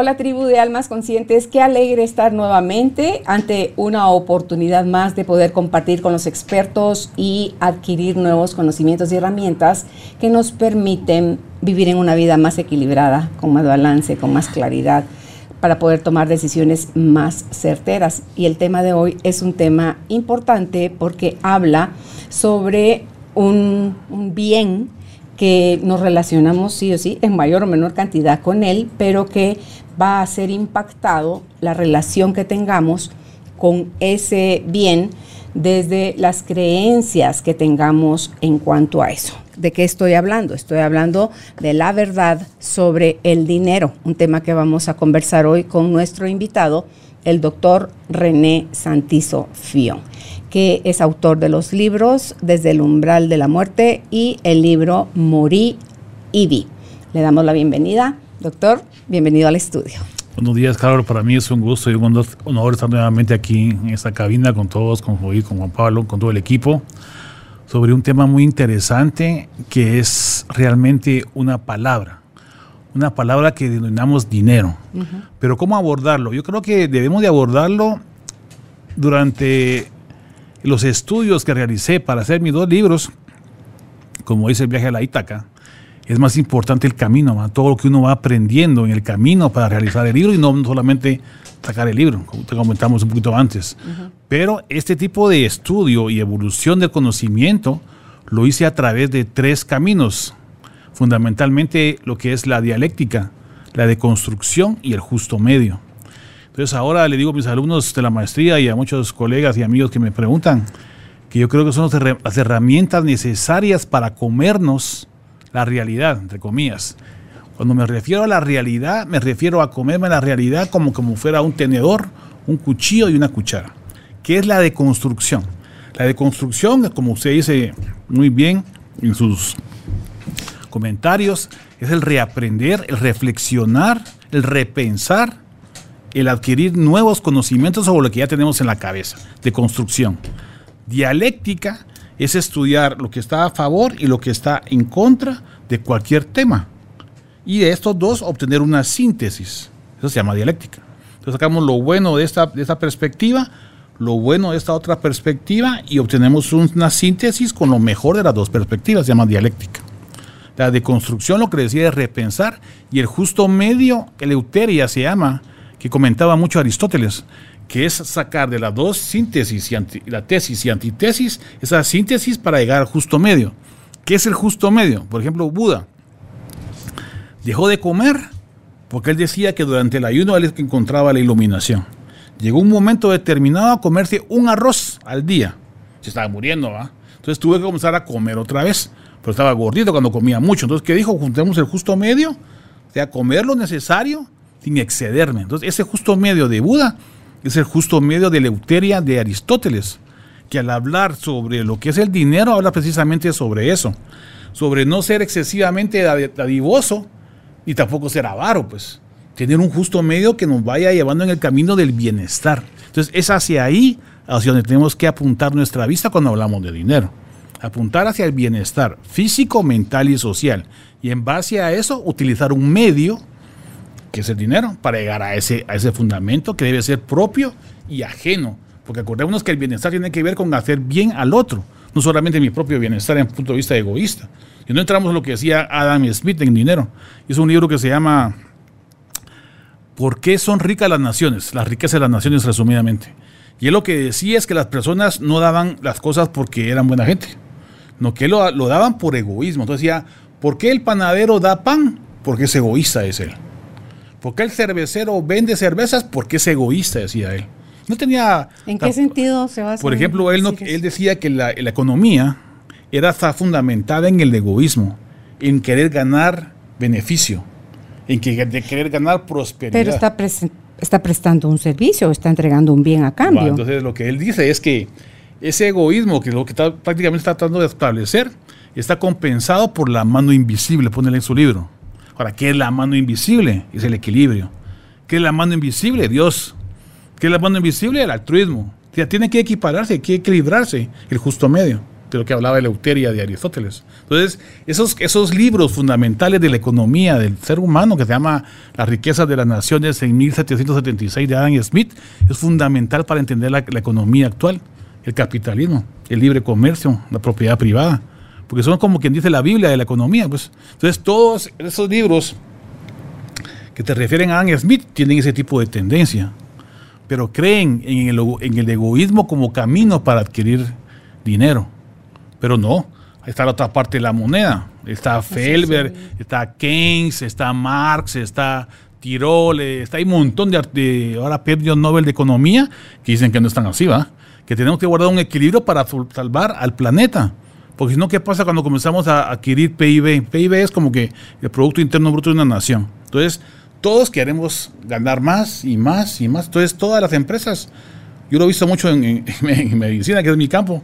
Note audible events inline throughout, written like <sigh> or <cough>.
Hola tribu de almas conscientes, qué alegre estar nuevamente ante una oportunidad más de poder compartir con los expertos y adquirir nuevos conocimientos y herramientas que nos permiten vivir en una vida más equilibrada, con más balance, con más claridad, para poder tomar decisiones más certeras. Y el tema de hoy es un tema importante porque habla sobre un, un bien que nos relacionamos sí o sí en mayor o menor cantidad con él, pero que va a ser impactado la relación que tengamos con ese bien desde las creencias que tengamos en cuanto a eso. ¿De qué estoy hablando? Estoy hablando de la verdad sobre el dinero, un tema que vamos a conversar hoy con nuestro invitado, el doctor René Santizo Fion, que es autor de los libros Desde el umbral de la muerte y el libro Morí y vi. Le damos la bienvenida Doctor, bienvenido al estudio. Buenos días, Carlos. Para mí es un gusto y un honor estar nuevamente aquí en esta cabina con todos, con Joy, con Juan Pablo, con todo el equipo, sobre un tema muy interesante que es realmente una palabra. Una palabra que denominamos dinero. Pero ¿cómo abordarlo? Yo creo que debemos de abordarlo durante los estudios que realicé para hacer mis dos libros, como dice el viaje a la Ítaca, es más importante el camino, todo lo que uno va aprendiendo en el camino para realizar el libro y no solamente sacar el libro, como te comentamos un poquito antes. Pero este tipo de estudio y evolución del conocimiento lo hice a través de tres caminos, fundamentalmente lo que es la dialéctica, la deconstrucción y el justo medio. Entonces ahora le digo a mis alumnos de la maestría y a muchos colegas y amigos que me preguntan que yo creo que son las herramientas necesarias para comernos la realidad, entre comillas. Cuando me refiero a la realidad, me refiero a comerme la realidad como, como fuera un tenedor, un cuchillo y una cuchara. ¿Qué es la deconstrucción? La deconstrucción, como usted dice muy bien en sus comentarios, es el reaprender, el reflexionar, el repensar, el adquirir nuevos conocimientos sobre lo que ya tenemos en la cabeza, de construcción. Dialéctica es estudiar lo que está a favor y lo que está en contra de cualquier tema. Y de estos dos obtener una síntesis. Eso se llama dialéctica. Entonces sacamos lo bueno de esta, de esta perspectiva, lo bueno de esta otra perspectiva y obtenemos una síntesis con lo mejor de las dos perspectivas. Se llama dialéctica. La deconstrucción lo que decía es repensar y el justo medio, eleuteria se llama, que comentaba mucho Aristóteles, que es sacar de las dos síntesis y la tesis y antitesis, esa síntesis para llegar al justo medio. ¿Qué es el justo medio? Por ejemplo, Buda dejó de comer porque él decía que durante el ayuno él encontraba la iluminación. Llegó un momento determinado a comerse un arroz al día. Se estaba muriendo, ¿va? Entonces tuve que comenzar a comer otra vez. Pero estaba gordito cuando comía mucho. Entonces, ¿qué dijo? Juntemos el justo medio. O sea, comer lo necesario sin excederme. Entonces, ese justo medio de Buda es el justo medio de Leuteria de Aristóteles, que al hablar sobre lo que es el dinero habla precisamente sobre eso, sobre no ser excesivamente dadivoso y tampoco ser avaro, pues tener un justo medio que nos vaya llevando en el camino del bienestar. Entonces es hacia ahí hacia donde tenemos que apuntar nuestra vista cuando hablamos de dinero. Apuntar hacia el bienestar físico, mental y social. Y en base a eso utilizar un medio que es el dinero, para llegar a ese, a ese fundamento que debe ser propio y ajeno. Porque acordémonos que el bienestar tiene que ver con hacer bien al otro, no solamente mi propio bienestar en punto de vista egoísta. Y no entramos en lo que decía Adam Smith en Dinero. Es un libro que se llama ¿Por qué son ricas las naciones? Las riquezas de las naciones resumidamente. Y él lo que decía es que las personas no daban las cosas porque eran buena gente, no que lo, lo daban por egoísmo. Entonces decía, ¿por qué el panadero da pan? Porque es egoísta es él. ¿Por qué el cervecero vende cervezas? Porque es egoísta, decía él. No tenía... ¿En qué sentido se basa? Por ejemplo, él, no, él decía que la, economía era fundamentada en el egoísmo, en querer ganar beneficio, en que, de querer ganar prosperidad. Pero está, está prestando un servicio, está entregando un bien a cambio. entonces lo que él dice es que ese egoísmo que es lo que está prácticamente está tratando de establecer está compensado por la mano invisible, ponele en su libro. Ahora, ¿qué es la mano invisible? Es el equilibrio. ¿Qué es la mano invisible? Dios. ¿Qué es la mano invisible? El altruismo. tiene que equipararse, que equilibrarse, el justo medio, de lo que hablaba Eleuteria de Aristóteles. Entonces, esos, esos libros fundamentales de la economía del ser humano, que se llama Las riquezas de las naciones en 1776 de Adam Smith, es fundamental para entender la economía actual, el capitalismo, el libre comercio, la propiedad privada porque son como quien dice la Biblia de la economía. Pues. Entonces, todos esos libros que te refieren a Adam Smith tienen ese tipo de tendencia, pero creen en el, en el egoísmo como camino para adquirir dinero. Pero no, está la otra parte de la moneda. Está Felber, está Keynes, está Marx, está Tirol, está hay un montón de, de ahora premios Nobel de Economía que dicen que no están así, ¿va? Que tenemos que guardar un equilibrio para salvar al planeta. Porque si no, ¿qué pasa cuando comenzamos a adquirir PIB? PIB es como que el Producto Interno Bruto de una nación. Entonces, todos queremos ganar más y más y más. Entonces, todas las empresas, yo lo he visto mucho <laughs> en, medicina, que es mi campo,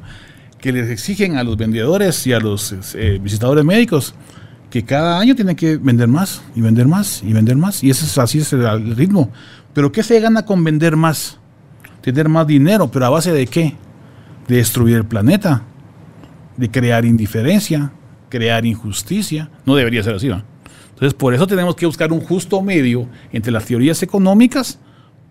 que les exigen a los vendedores y a los eh, visitadores médicos que cada año tienen que vender más y vender más y vender más. Y ese es, así es el ritmo. Pero ¿qué se gana con vender más? Tener más dinero, pero a base de qué? De destruir el planeta de crear indiferencia, crear injusticia. No debería ser así. Entonces, por eso tenemos que buscar un justo medio entre las teorías económicas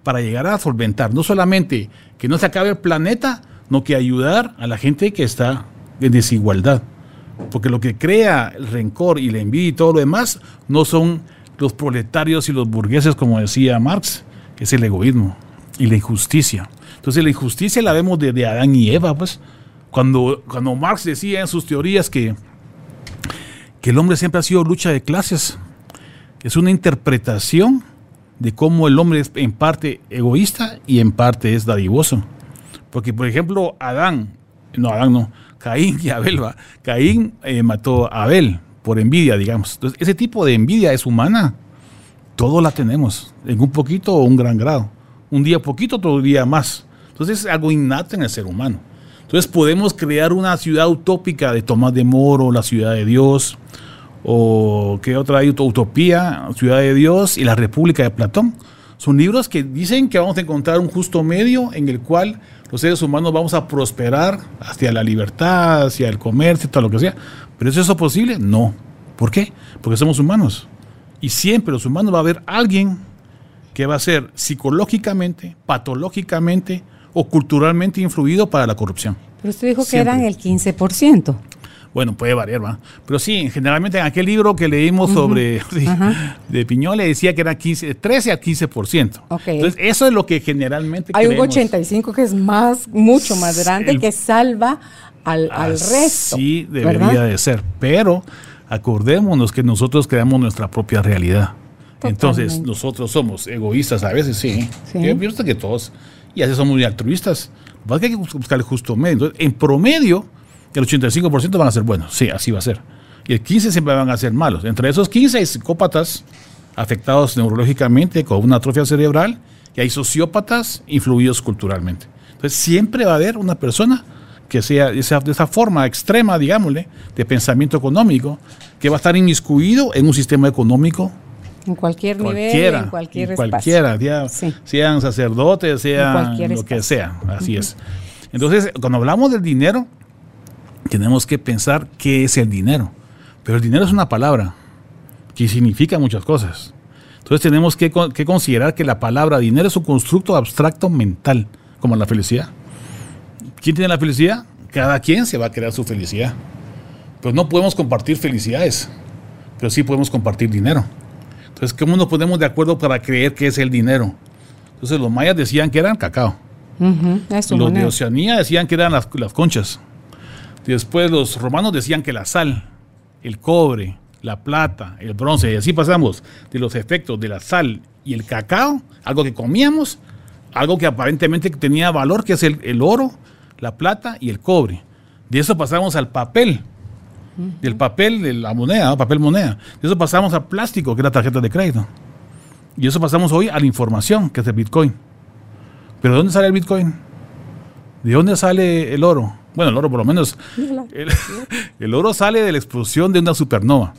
para llegar a solventar no solamente que no se acabe el planeta, no que ayudar a la gente que está en desigualdad. Porque lo que crea el rencor y la envidia y todo lo demás no son los proletarios y los burgueses, como decía Marx, es el egoísmo y la injusticia. Entonces la injusticia la vemos desde Adán y Eva, pues cuando, cuando Marx decía en sus teorías que, que el hombre siempre ha sido lucha de clases, es una interpretación de cómo el hombre es en parte egoísta y en parte es dadivoso. Porque, por ejemplo, Adán, no, Adán no, Caín y Abel, ¿va? Caín eh, mató a Abel por envidia, digamos. Entonces, ese tipo de envidia es humana. Todos la tenemos, en un poquito o un gran grado. Un día poquito, otro día más. Entonces, es algo innato en el ser humano. Entonces podemos crear una ciudad utópica de Tomás de Moro, la ciudad de Dios, o qué otra hay, Utopía, Ciudad de Dios y la República de Platón. Son libros que dicen que vamos a encontrar un justo medio en el cual los seres humanos vamos a prosperar hacia la libertad, hacia el comercio, todo lo que sea. ¿Pero ¿es eso posible? No. ¿Por qué? Porque somos humanos. Y siempre los humanos va a haber alguien que va a ser psicológicamente, patológicamente o culturalmente influido para la corrupción. Pero usted dijo que eran el 15%. Bueno, puede variar, ¿va? Pero sí, generalmente en aquel libro que leímos sobre <laughs> de Piñol le decía que era 15, 13 a 15%. Okay. Entonces, eso es lo que generalmente Hay un 85 que es más, mucho más grande, que salva al, al resto. Sí, debería de ser. Pero acordémonos que nosotros creamos nuestra propia realidad. Entonces, nosotros somos egoístas a veces, sí. sí. Yo pienso que todos y así somos muy altruistas. Lo que hay que buscar el justo medio. Entonces, en promedio, el 85% van a ser buenos. Sí, así va a ser. Y el 15% siempre van a ser malos. Entre esos 15 hay psicópatas afectados neurológicamente con una atrofia cerebral y hay sociópatas influidos culturalmente. Entonces, siempre va a haber una persona que sea de esa, de esa forma extrema, digámosle, de pensamiento económico, que va a estar inmiscuido en un sistema económico en cualquier nivel, en cualquier en Cualquiera, sean sacerdotes, sean lo que sea, así es. Entonces, cuando hablamos del dinero, tenemos que pensar qué es el dinero. Pero el dinero es una palabra que significa muchas cosas. Entonces tenemos que, que considerar que la palabra dinero es un constructo abstracto mental, como la felicidad. ¿Quién tiene la felicidad? Cada quien se va a crear su felicidad. Pero no podemos compartir felicidades, pero sí podemos compartir dinero. Entonces, ¿cómo nos ponemos de acuerdo para creer que es el dinero? Entonces, los mayas decían que eran cacao. los de Oceanía decían que eran las, conchas. Después, los romanos decían que la sal, el cobre, la plata, el bronce, y así pasamos de los efectos de la sal y el cacao, algo que comíamos, algo que aparentemente tenía valor, que es el, el oro, la plata y el cobre. De eso pasamos al papel, del papel de la moneda, papel moneda. De eso pasamos a plástico, que es la tarjeta de crédito. Y eso pasamos hoy a la información, que es el Bitcoin. ¿Pero dónde sale el Bitcoin? ¿De dónde sale el oro? Bueno, el oro por lo menos. <laughs> El, oro sale de la explosión de una supernova.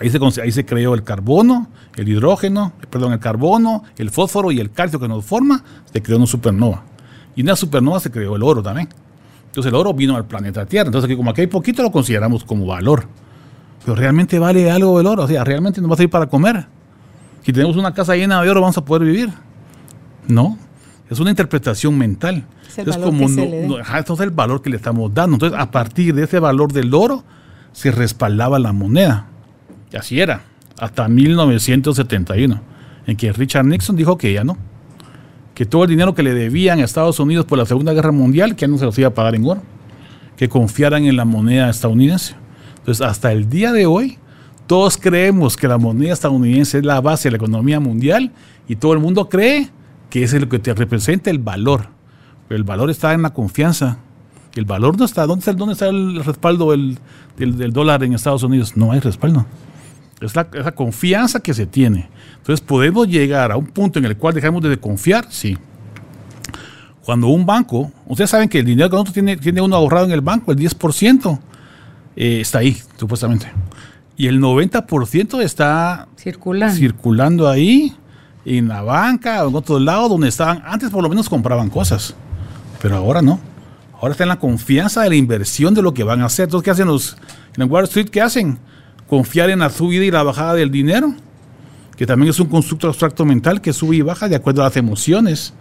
Ahí se, ahí se creó el carbono, el hidrógeno, perdón, el carbono, el fósforo y el calcio que nos forma, se creó una supernova. Y en una supernova se creó el oro también. Entonces el oro vino al planeta Tierra. Entonces como aquí hay poquito lo consideramos como valor. Pero realmente vale algo el oro. O sea, realmente nos va a servir para comer. Si tenemos una casa llena de oro, vamos a poder vivir. No. Es una interpretación mental. Es, como entonces el valor que le estamos dando. Entonces, a partir de ese valor del oro, se respaldaba la moneda. Y así era, hasta 1971, en que Richard Nixon dijo que ya no. Que todo el dinero que le debían a Estados Unidos por la Segunda Guerra Mundial, que no se los iba a pagar en oro. Que confiaran en la moneda estadounidense. Entonces, hasta el día de hoy, todos creemos que la moneda estadounidense es la base de la economía mundial y todo el mundo cree que es lo que te representa el valor. El valor está en la confianza. El valor no está. ¿Dónde está, dónde está el respaldo del, dólar en Estados Unidos? No hay respaldo. Es la, confianza que se tiene. Entonces, ¿podemos llegar a un punto en el cual dejamos de confiar? Sí. Cuando un banco, ustedes saben que el dinero que nosotros tiene, tiene uno ahorrado en el banco, el 10%, eh, está ahí, supuestamente. Y el 90% está circulando. circulando ahí en la banca en otro lado donde estaban, antes por lo menos compraban cosas, pero ahora no. Ahora está en la confianza de la inversión de lo que van a hacer. Entonces, ¿qué hacen los en Wall Street? ¿Qué hacen? Confiar en la subida y la bajada del dinero, que también es un constructo abstracto mental que sube y baja de acuerdo a las emociones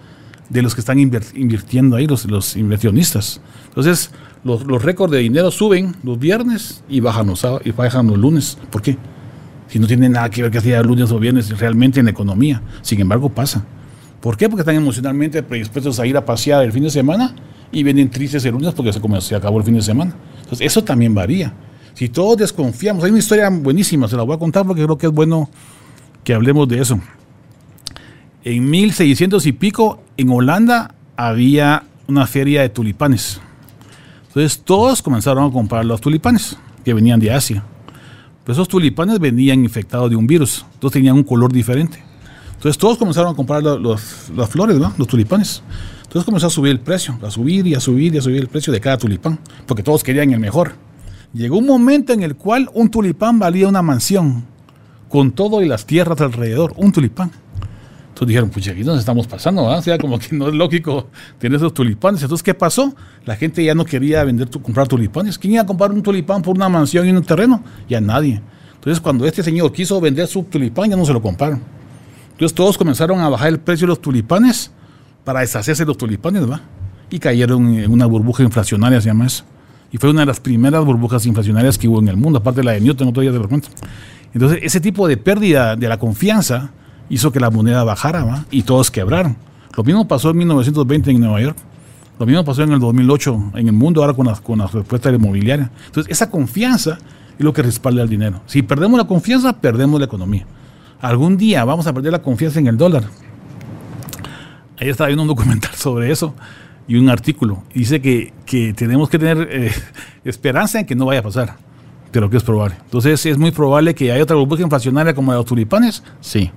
de los que están invirtiendo ahí, los, los inversionistas. Entonces, los, los récords de dinero suben los viernes y bajan los, y bajan los lunes. ¿Por qué? si no tiene nada que ver que hacía lunes o viernes realmente en la economía. Sin embargo, pasa. ¿Por qué? Porque están emocionalmente predispuestos a ir a pasear el fin de semana y vienen tristes el lunes porque se, acabó el fin de semana. Entonces, eso también varía. Si todos desconfiamos, hay una historia buenísima, se la voy a contar porque creo que es bueno que hablemos de eso. En 1600 y pico, en Holanda había una feria de tulipanes. Entonces todos comenzaron a comprar los tulipanes que venían de Asia. Pero esos tulipanes venían infectados de un virus, entonces tenían un color diferente. Entonces todos comenzaron a comprar las flores, ¿no? los tulipanes. Entonces comenzó a subir el precio, a subir y a subir y a subir el precio de cada tulipán, porque todos querían el mejor. Llegó un momento en el cual un tulipán valía una mansión, con todo y las tierras alrededor, un tulipán. Entonces dijeron, pues aquí nos estamos pasando, O sea, como que no es lógico tener esos tulipanes. Entonces, ¿qué pasó? La gente ya no quería vender, comprar tulipanes. ¿Quién iba a comprar un tulipán por una mansión y un terreno? Ya nadie. Entonces, cuando este señor quiso vender su tulipán, ya no se lo compraron. Entonces, todos comenzaron a bajar el precio de los tulipanes para deshacerse de los tulipanes, ¿va? Y cayeron en una burbuja inflacionaria, se llama eso. Fue una de las primeras burbujas inflacionarias que hubo en el mundo, aparte de la de Newton, otro día te lo cuento. Entonces, ese tipo de pérdida de la confianza hizo que la moneda bajara y todos quebraron. Lo mismo pasó en 1920 en Nueva York. Lo mismo pasó en el 2008 en el mundo, ahora con la, con la respuesta inmobiliaria. Entonces, esa confianza es lo que respalda el dinero. Si perdemos la confianza, perdemos la economía. Algún día vamos a perder la confianza en el dólar. Ahí estaba viendo un documental <laughs> sobre eso y un artículo. Dice que, que tenemos que tener eh, <laughs> esperanza en que no vaya a pasar, pero que es probable. Entonces, ¿es muy probable que haya otra burbuja inflacionaria como la de los tulipanes? Sí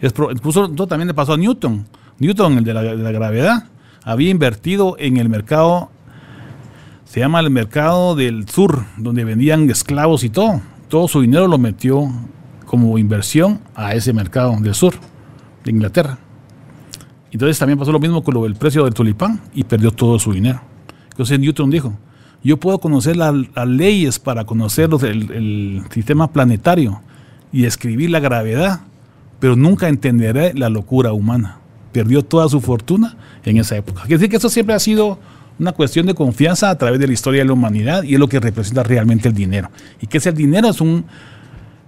incluso también le pasó a Newton. Newton, el de la, gravedad, había invertido en el mercado, se llama el mercado del sur, donde vendían esclavos y todo. Todo su dinero lo metió como inversión a ese mercado del sur, de Inglaterra. Entonces también pasó lo mismo con lo del precio del tulipán y perdió todo su dinero. Entonces Newton dijo, yo puedo conocer las leyes para conocer el, el sistema planetario y escribir la gravedad, pero nunca entenderé la locura humana. Perdió toda su fortuna en esa época. Quiere decir que eso siempre ha sido una cuestión de confianza a través de la historia de la humanidad y es lo que representa realmente el dinero. Y que ese dinero es un,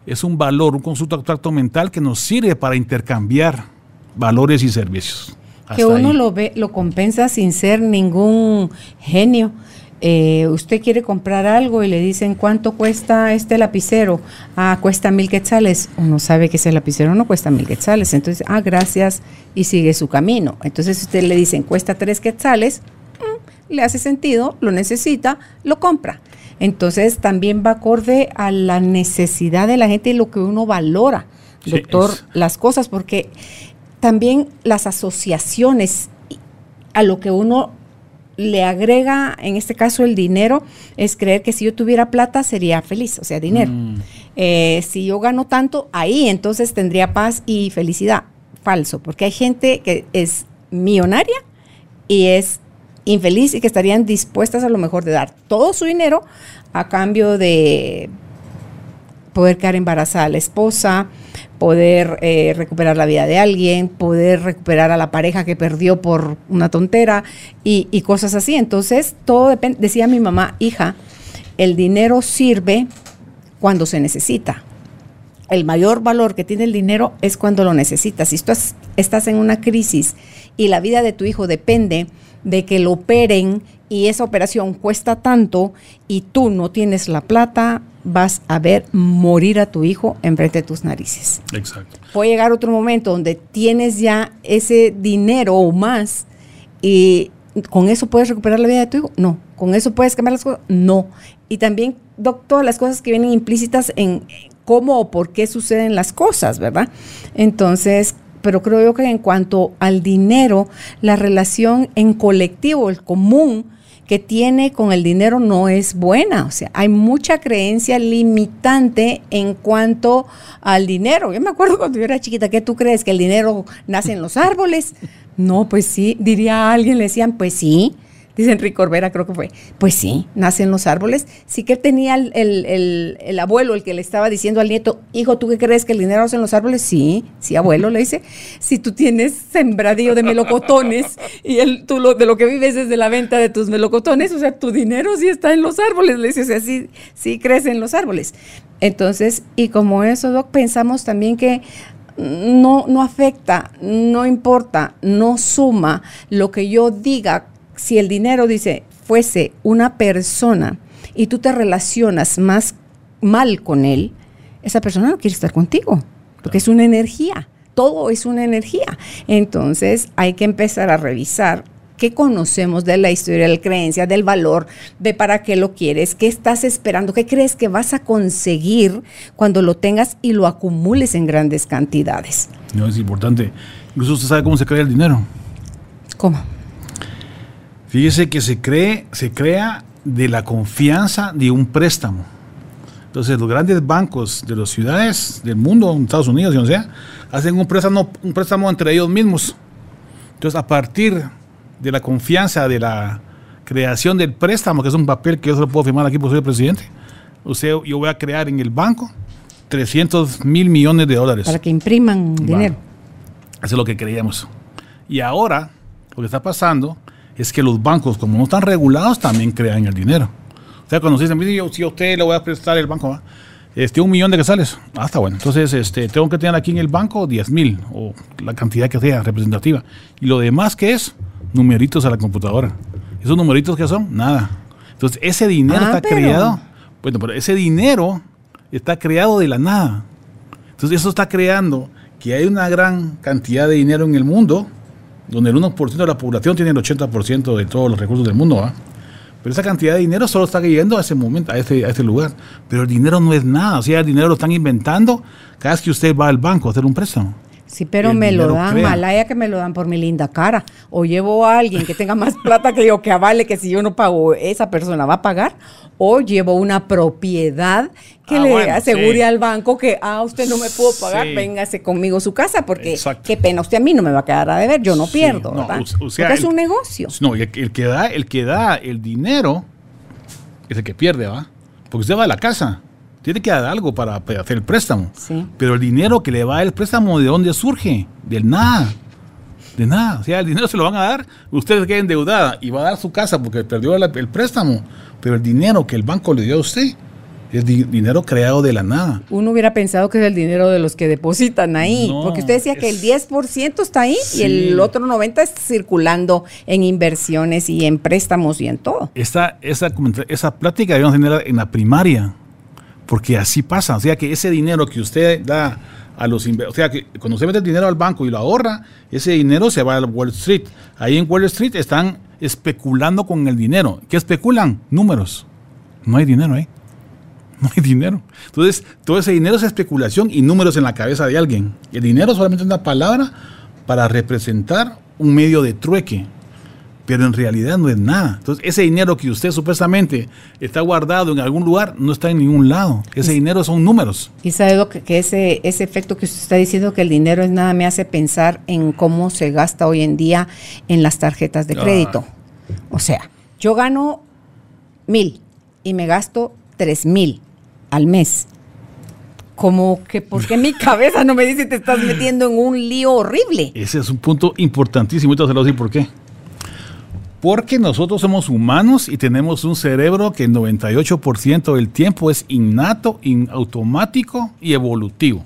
es un valor, un consulto abstracto mental que nos sirve para intercambiar valores y servicios. que uno lo ve, lo compensa sin ser ningún genio. Eh, usted quiere comprar algo y le dicen cuánto cuesta este lapicero, ah, cuesta mil quetzales, uno sabe que ese lapicero no cuesta mil quetzales, entonces, ah, gracias, y sigue su camino. Entonces, si usted le dicen cuesta tres quetzales, mm, le hace sentido, lo necesita, lo compra. Entonces, también va acorde a la necesidad de la gente y lo que uno valora, doctor, las cosas, porque también las asociaciones a lo que uno le agrega, en este caso el dinero, es creer que si yo tuviera plata sería feliz, o sea, dinero. Mm. Eh, si yo gano tanto, ahí entonces tendría paz y felicidad. Falso, porque hay gente que es millonaria y es infeliz y que estarían dispuestas a lo mejor de dar todo su dinero a cambio de poder quedar embarazada a la esposa, poder eh, recuperar la vida de alguien, poder recuperar a la pareja que perdió por una tontera y, y cosas así. Entonces, todo depende, decía mi mamá, hija, el dinero sirve cuando se necesita. El mayor valor que tiene el dinero es cuando lo necesitas. Si tú estás, estás en una crisis y la vida de tu hijo depende de que lo operen y esa operación cuesta tanto y tú no tienes la plata, vas a ver morir a tu hijo enfrente de tus narices. Exacto. Puede llegar otro momento donde tienes ya ese dinero o más y con eso puedes recuperar la vida de tu hijo. No. Con eso puedes cambiar las cosas. No. Y también, doc, todas las cosas que vienen implícitas en cómo o por qué suceden las cosas, ¿verdad? Entonces, pero creo yo que en cuanto al dinero, la relación en colectivo, el común, que tiene con el dinero no es buena. O sea, hay mucha creencia limitante en cuanto al dinero. Yo me acuerdo cuando yo era chiquita, ¿qué tú crees? ¿Que el dinero nace en los árboles? No, pues sí, diría alguien, le decían, pues sí dice Enrique Corbera, creo que fue, pues sí, nacen los árboles. Sí que tenía el, el, el, abuelo el que le estaba diciendo al nieto, hijo, ¿tú qué crees que el dinero nace en los árboles? Sí, sí, abuelo, le dice, si tú tienes sembradío de melocotones y el, tú lo, de lo que vives es de la venta de tus melocotones, o sea, tu dinero sí está en los árboles, le dice, o sea, sí, sí crece en los árboles. Entonces, y como eso, Doc, pensamos también que no, no afecta, no importa, no suma lo que yo diga si el dinero, dice, fuese una persona y tú te relacionas más mal con él, esa persona no quiere estar contigo, porque es una energía, todo es una energía. Entonces hay que empezar a revisar qué conocemos de la historia, de la creencia, del valor, de para qué lo quieres, qué estás esperando, qué crees que vas a conseguir cuando lo tengas y lo acumules en grandes cantidades. No, es importante. Incluso usted sabe cómo se crea el dinero. ¿Cómo? Fíjese que se cree, se crea de la confianza de un préstamo. Entonces, los grandes bancos de las ciudades del mundo, en Estados Unidos y donde sea, hacen un préstamo, un préstamo entre ellos mismos. Entonces, a partir de la confianza de la creación del préstamo, que es un papel que yo se lo puedo firmar aquí por ser presidente, usted, yo voy a crear en el banco 300 mil millones de dólares. Para que impriman dinero. Eso es lo que creíamos. Y ahora, lo que está pasando es que los bancos, como no están regulados, también crean el dinero. O sea, cuando se dicen, yo, si a usted le voy a prestar el banco, este, un millón de quetzales. Ah, está bueno. Entonces, este, tengo que tener aquí en el banco 10 mil o la cantidad que sea representativa. Y lo demás, que es? Numeritos a la computadora. ¿Esos numeritos qué son? Nada. Entonces, ese dinero Ah, está pero- creado. Bueno, pero ese dinero está creado de la nada. Entonces, eso está creando que hay una gran cantidad de dinero en el mundo, donde el 1% de la población tiene el 80% de todos los recursos del mundo. ¿va? Pero esa cantidad de dinero solo está llegando a ese momento, a ese, a ese lugar. Pero el dinero no es nada. O sea, el dinero lo están inventando cada vez que usted va al banco a hacer un préstamo. Sí, pero El me lo dan, crea. malaya que me lo dan por mi linda cara. O llevo a alguien que tenga más plata que yo, que avale que si yo no pago, esa persona va a pagar. O llevo una propiedad que Ah, le bueno, asegure sí. al banco que, ah, usted no me pudo pagar, Sí. véngase conmigo a su casa, porque Exacto. qué pena, usted a mí no me va a quedar a deber, yo no Sí, pierdo, no, ¿verdad? o- sea, porque es el- un negocio. No, el, el que da, el que da el dinero es el que pierde, ¿va? Porque usted va a la casa, tiene que dar algo para, para hacer el préstamo. Sí. Pero el dinero que le va el préstamo, ¿de dónde surge? Del nada. De nada. O sea, el dinero se lo van a dar, usted queda endeudada y va a dar su casa porque perdió el, el préstamo. Pero el dinero que el banco le dio a usted es di- dinero creado de la nada. Uno hubiera pensado que es el dinero de los que depositan ahí, No, porque usted decía que el es- 10% está ahí Sí. y el otro 90% está circulando en inversiones y en préstamos y en todo. esa, comenta- esa plática debemos tenerla en la primaria, porque así pasa. O sea, que ese dinero que usted da a los o sea, que cuando usted mete el dinero al banco y lo ahorra, ese dinero se va a Wall Street. Ahí en Wall Street están especulando con el dinero. ¿Qué especulan? Números. No hay dinero ahí. <laughs> No hay dinero. Entonces, todo ese dinero es especulación y números en la cabeza de alguien. El dinero solamente es una palabra para representar un medio de trueque. Pero en realidad no es nada. Entonces, ese dinero que usted supuestamente está guardado en algún lugar no está en ningún lado. Ese dinero son números. Y sabe lo que, que ese, ese efecto que usted está diciendo que el dinero es nada me hace pensar en cómo se gasta hoy en día en las tarjetas de crédito. O sea, yo gano mil y me gasto tres mil al mes. Como que, ¿por qué mi <laughs> cabeza no me dice te estás metiendo en un lío horrible? Ese es un punto importantísimo. Se lo voy a decir por qué. Porque nosotros somos humanos y tenemos un cerebro que el 98% del tiempo es innato, in- automático y evolutivo.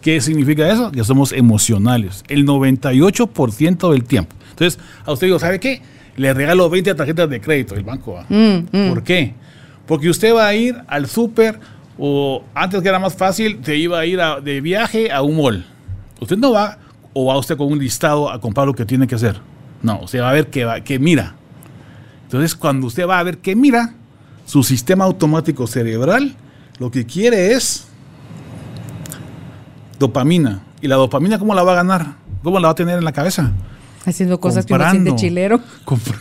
¿Qué significa eso? Que somos emocionales. El 98% del tiempo. Entonces, a usted digo, ¿sabe qué? Le regalo 20 tarjetas de crédito el banco. ¿va? ¿Por qué? Porque usted va a ir al súper o antes que era más fácil, te iba a ir a- de viaje a un mall. Usted no va o va usted con un listado a comprar lo que tiene que hacer. No, usted va a ver va, qué mira. Entonces, cuando usted va a ver qué mira, su sistema automático cerebral lo que quiere es dopamina. ¿Y la dopamina cómo la va a ganar? ¿Cómo la va a tener en la cabeza? Haciendo cosas que uno Comprando. chilero. <laughs> Compra-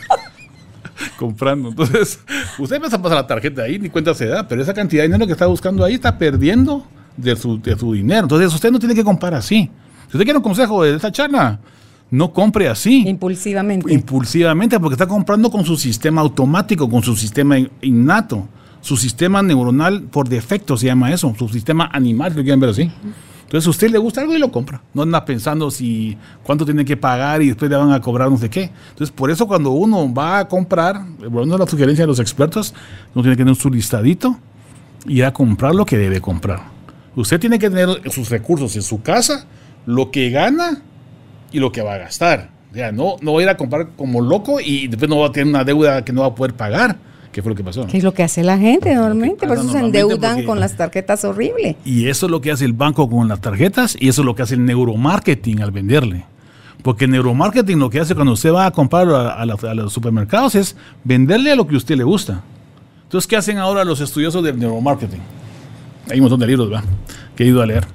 <laughs> comprando. Entonces, usted empieza a pasar la tarjeta ahí, ni cuenta se da, pero esa cantidad de dinero que está buscando ahí está perdiendo de su, de su dinero. Entonces, usted no tiene que comprar así. Si usted quiere un consejo de esta charla, no compre así. Impulsivamente. Impulsivamente, porque está comprando con su sistema automático, con su sistema in- innato. Su sistema neuronal por defecto se llama eso, su sistema animal, lo quieren ver así. Entonces, a usted le gusta algo y lo compra. No anda pensando si cuánto tiene que pagar y después le van a cobrar no sé qué. Entonces, por eso cuando uno va a comprar, bueno, la sugerencia de los expertos, uno tiene que tener su listadito y ir a comprar lo que debe comprar. Usted tiene que tener sus recursos en su casa, lo que gana y lo que va a gastar. O sea, no, no va a ir a comprar como loco y después no va a tener una deuda que no va a poder pagar, que fue lo que pasó. ¿no? ¿Qué es lo que hace la gente normalmente? Por eso se endeudan porque- con las tarjetas horrible. Y eso es lo que hace el banco con las tarjetas y eso es lo que hace el neuromarketing al venderle. Porque el neuromarketing lo que hace cuando usted va a comprar a, a la- a los supermercados es venderle a lo que a usted le gusta. Entonces, ¿qué hacen ahora los estudiosos del neuromarketing? Hay un montón de libros, ¿verdad? Que he ido a leer.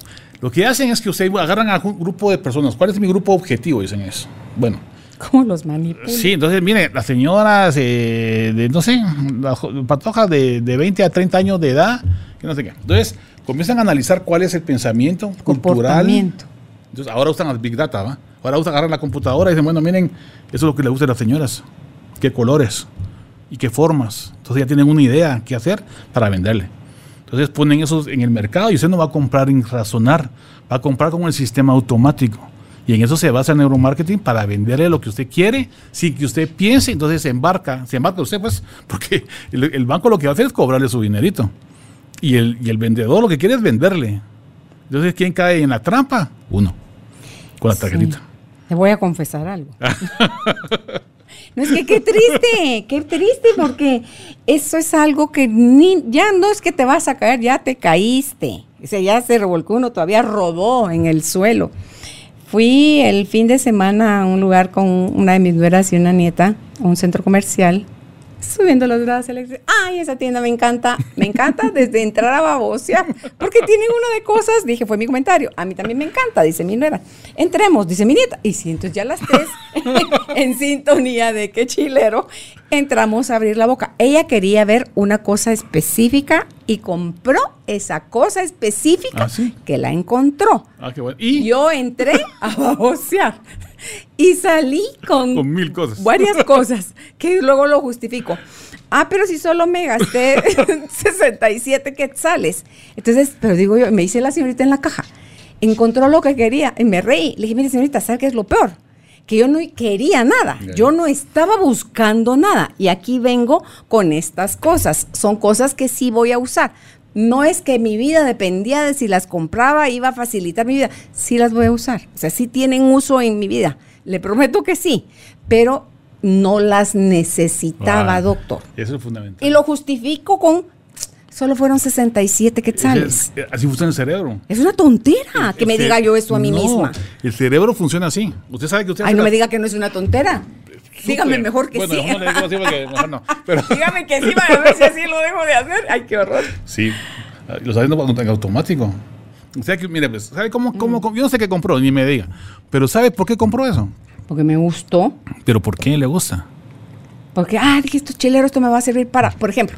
Lo que hacen es que ustedes agarran a un grupo de personas. ¿Cuál es mi grupo objetivo? Dicen eso. Bueno, ¿Cómo los manipulan? Sí, entonces, mire, las señoras eh, de, no sé, las patojas de, de 20 a 30 años de edad, que no sé qué. Entonces, comienzan a analizar cuál es el pensamiento cultural. Entonces, ahora usan las Big Data, ¿va? Ahora usan, agarran la computadora y dicen, bueno, miren, eso es lo que le gusta a las señoras. ¿Qué colores? ¿Y qué formas? Entonces ya tienen una idea qué hacer para venderle. Entonces ponen esos en el mercado y usted no va a comprar sin razonar, va a comprar con el sistema automático. Y en eso se basa el neuromarketing para venderle lo que usted quiere, sin que usted piense, entonces se embarca, se embarca usted pues, <laughs> porque el, el banco lo que va a hacer es cobrarle su dinerito. Y el, y el vendedor lo que quiere es venderle. Entonces, ¿quién cae en la trampa? Uno, con la tarjetita. Sí. Te voy a confesar algo. <laughs> No es que qué triste, qué triste, porque eso es algo que ni, ya no es que te vas a caer, ya te caíste. O sea, ya se revolcó uno, todavía rodó en el suelo. Fui el fin de semana a un lugar con una de mis nueras y una nieta, a un centro comercial, subiendo los brazos. dije, Ay, esa tienda me encanta, me encanta desde entrar a babosear, porque tienen una de cosas, dije, fue mi comentario, a mí también me encanta, dice mi nuera. Entremos, dice mi nieta, y si entonces ya las tres, <laughs> en sintonía de qué chilero, entramos a abrir la boca. Ella quería ver una cosa específica y compró esa cosa específica ¿Ah, sí? que la encontró. Ah, qué bueno. Y Yo entré a babosear y salí con, con mil cosas. varias cosas que luego lo justifico. Ah, pero si solo me gasté <laughs> 67 quetzales. Entonces, pero digo yo, me dice la señorita en la caja, encontró lo que quería y me reí. Le dije, mire señorita, ¿sabe qué es lo peor? Que yo no quería nada, yo no estaba buscando nada y aquí vengo con estas cosas. Son cosas que sí voy a usar. No es que mi vida dependía de si las compraba, iba a facilitar mi vida. Sí las voy a usar. O sea, sí tienen uso en mi vida. Le prometo que sí. Pero no las necesitaba, doctor. Eso es fundamental. Y lo justifico con, solo fueron 67 quetzales. Es- así funciona el cerebro. Es una tontera El- que me diga yo eso a mí No, misma. El cerebro funciona así. Usted sabe que usted Ay, no me diga que no es una tontera. Dígame mejor que bueno, sí. no le digo así porque mejor no. <laughs> Pero, Dígame que sí, para ver si así lo dejo de hacer. Ay, qué horror. sí, lo está haciendo en automático. O sea que, mire, pues, ¿sabe cómo, cómo, cómo- Yo no sé qué compró, ni me diga. Pero ¿sabe por qué compró eso? Porque me gustó. Pero ¿por qué le gusta? Porque, ah, dije, esto chilero, esto me va a servir para, por ejemplo,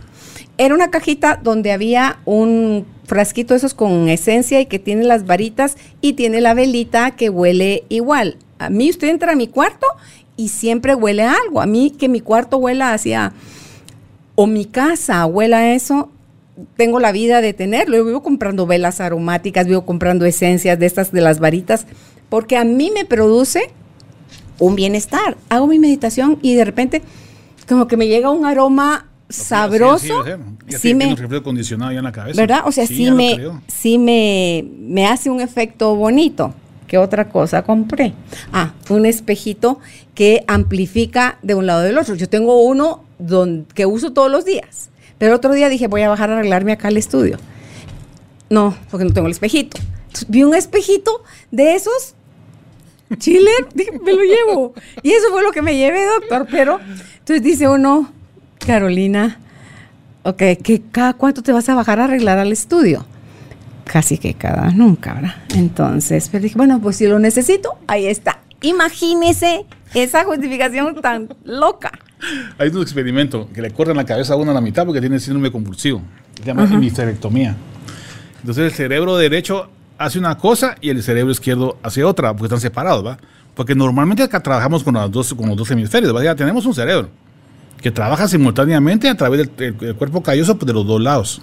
era una cajita donde había un frasquito esos con esencia y que tiene las varitas y tiene la velita que huele igual. A mí usted entra a mi cuarto y siempre huele a algo. A mí que mi cuarto huela hacia, o mi casa huela a eso, tengo la vida de tenerlo. Yo vivo comprando velas aromáticas, vivo comprando esencias de estas de las varitas, porque a mí me produce un bienestar. Hago mi meditación y de repente como que me llega un aroma sabroso. Sí, me acondicionado ya en la cabeza. ¿Verdad? O sea, sí, me, sí me, me hace un efecto bonito. ¿Qué otra cosa compré? Ah, un espejito que amplifica de un lado del otro. Yo tengo uno don, que uso todos los días. Pero otro día dije, voy a bajar a arreglarme acá al estudio. No, porque no tengo el espejito. vi un espejito de esos <laughs> dije, me lo llevo. Y eso fue lo que me llevé, doctor. Pero entonces dice uno, Carolina, ok, ¿que cada cuánto te vas a bajar a arreglar al estudio? Casi que cada nunca, ¿verdad? Entonces, pero dije, bueno, pues si lo necesito, ahí está. Imagínese esa justificación tan loca. Hay un experimento que le cortan la cabeza a uno a la mitad porque tiene síndrome convulsivo. Se llama hemisterectomía. Entonces el cerebro derecho hace una cosa y el cerebro izquierdo hace otra, porque están separados, ¿va? Porque normalmente acá trabajamos con, las dos, con los dos hemisferios, ¿va? Ya tenemos un cerebro que trabaja simultáneamente a través del, cuerpo calloso pues, de los dos lados.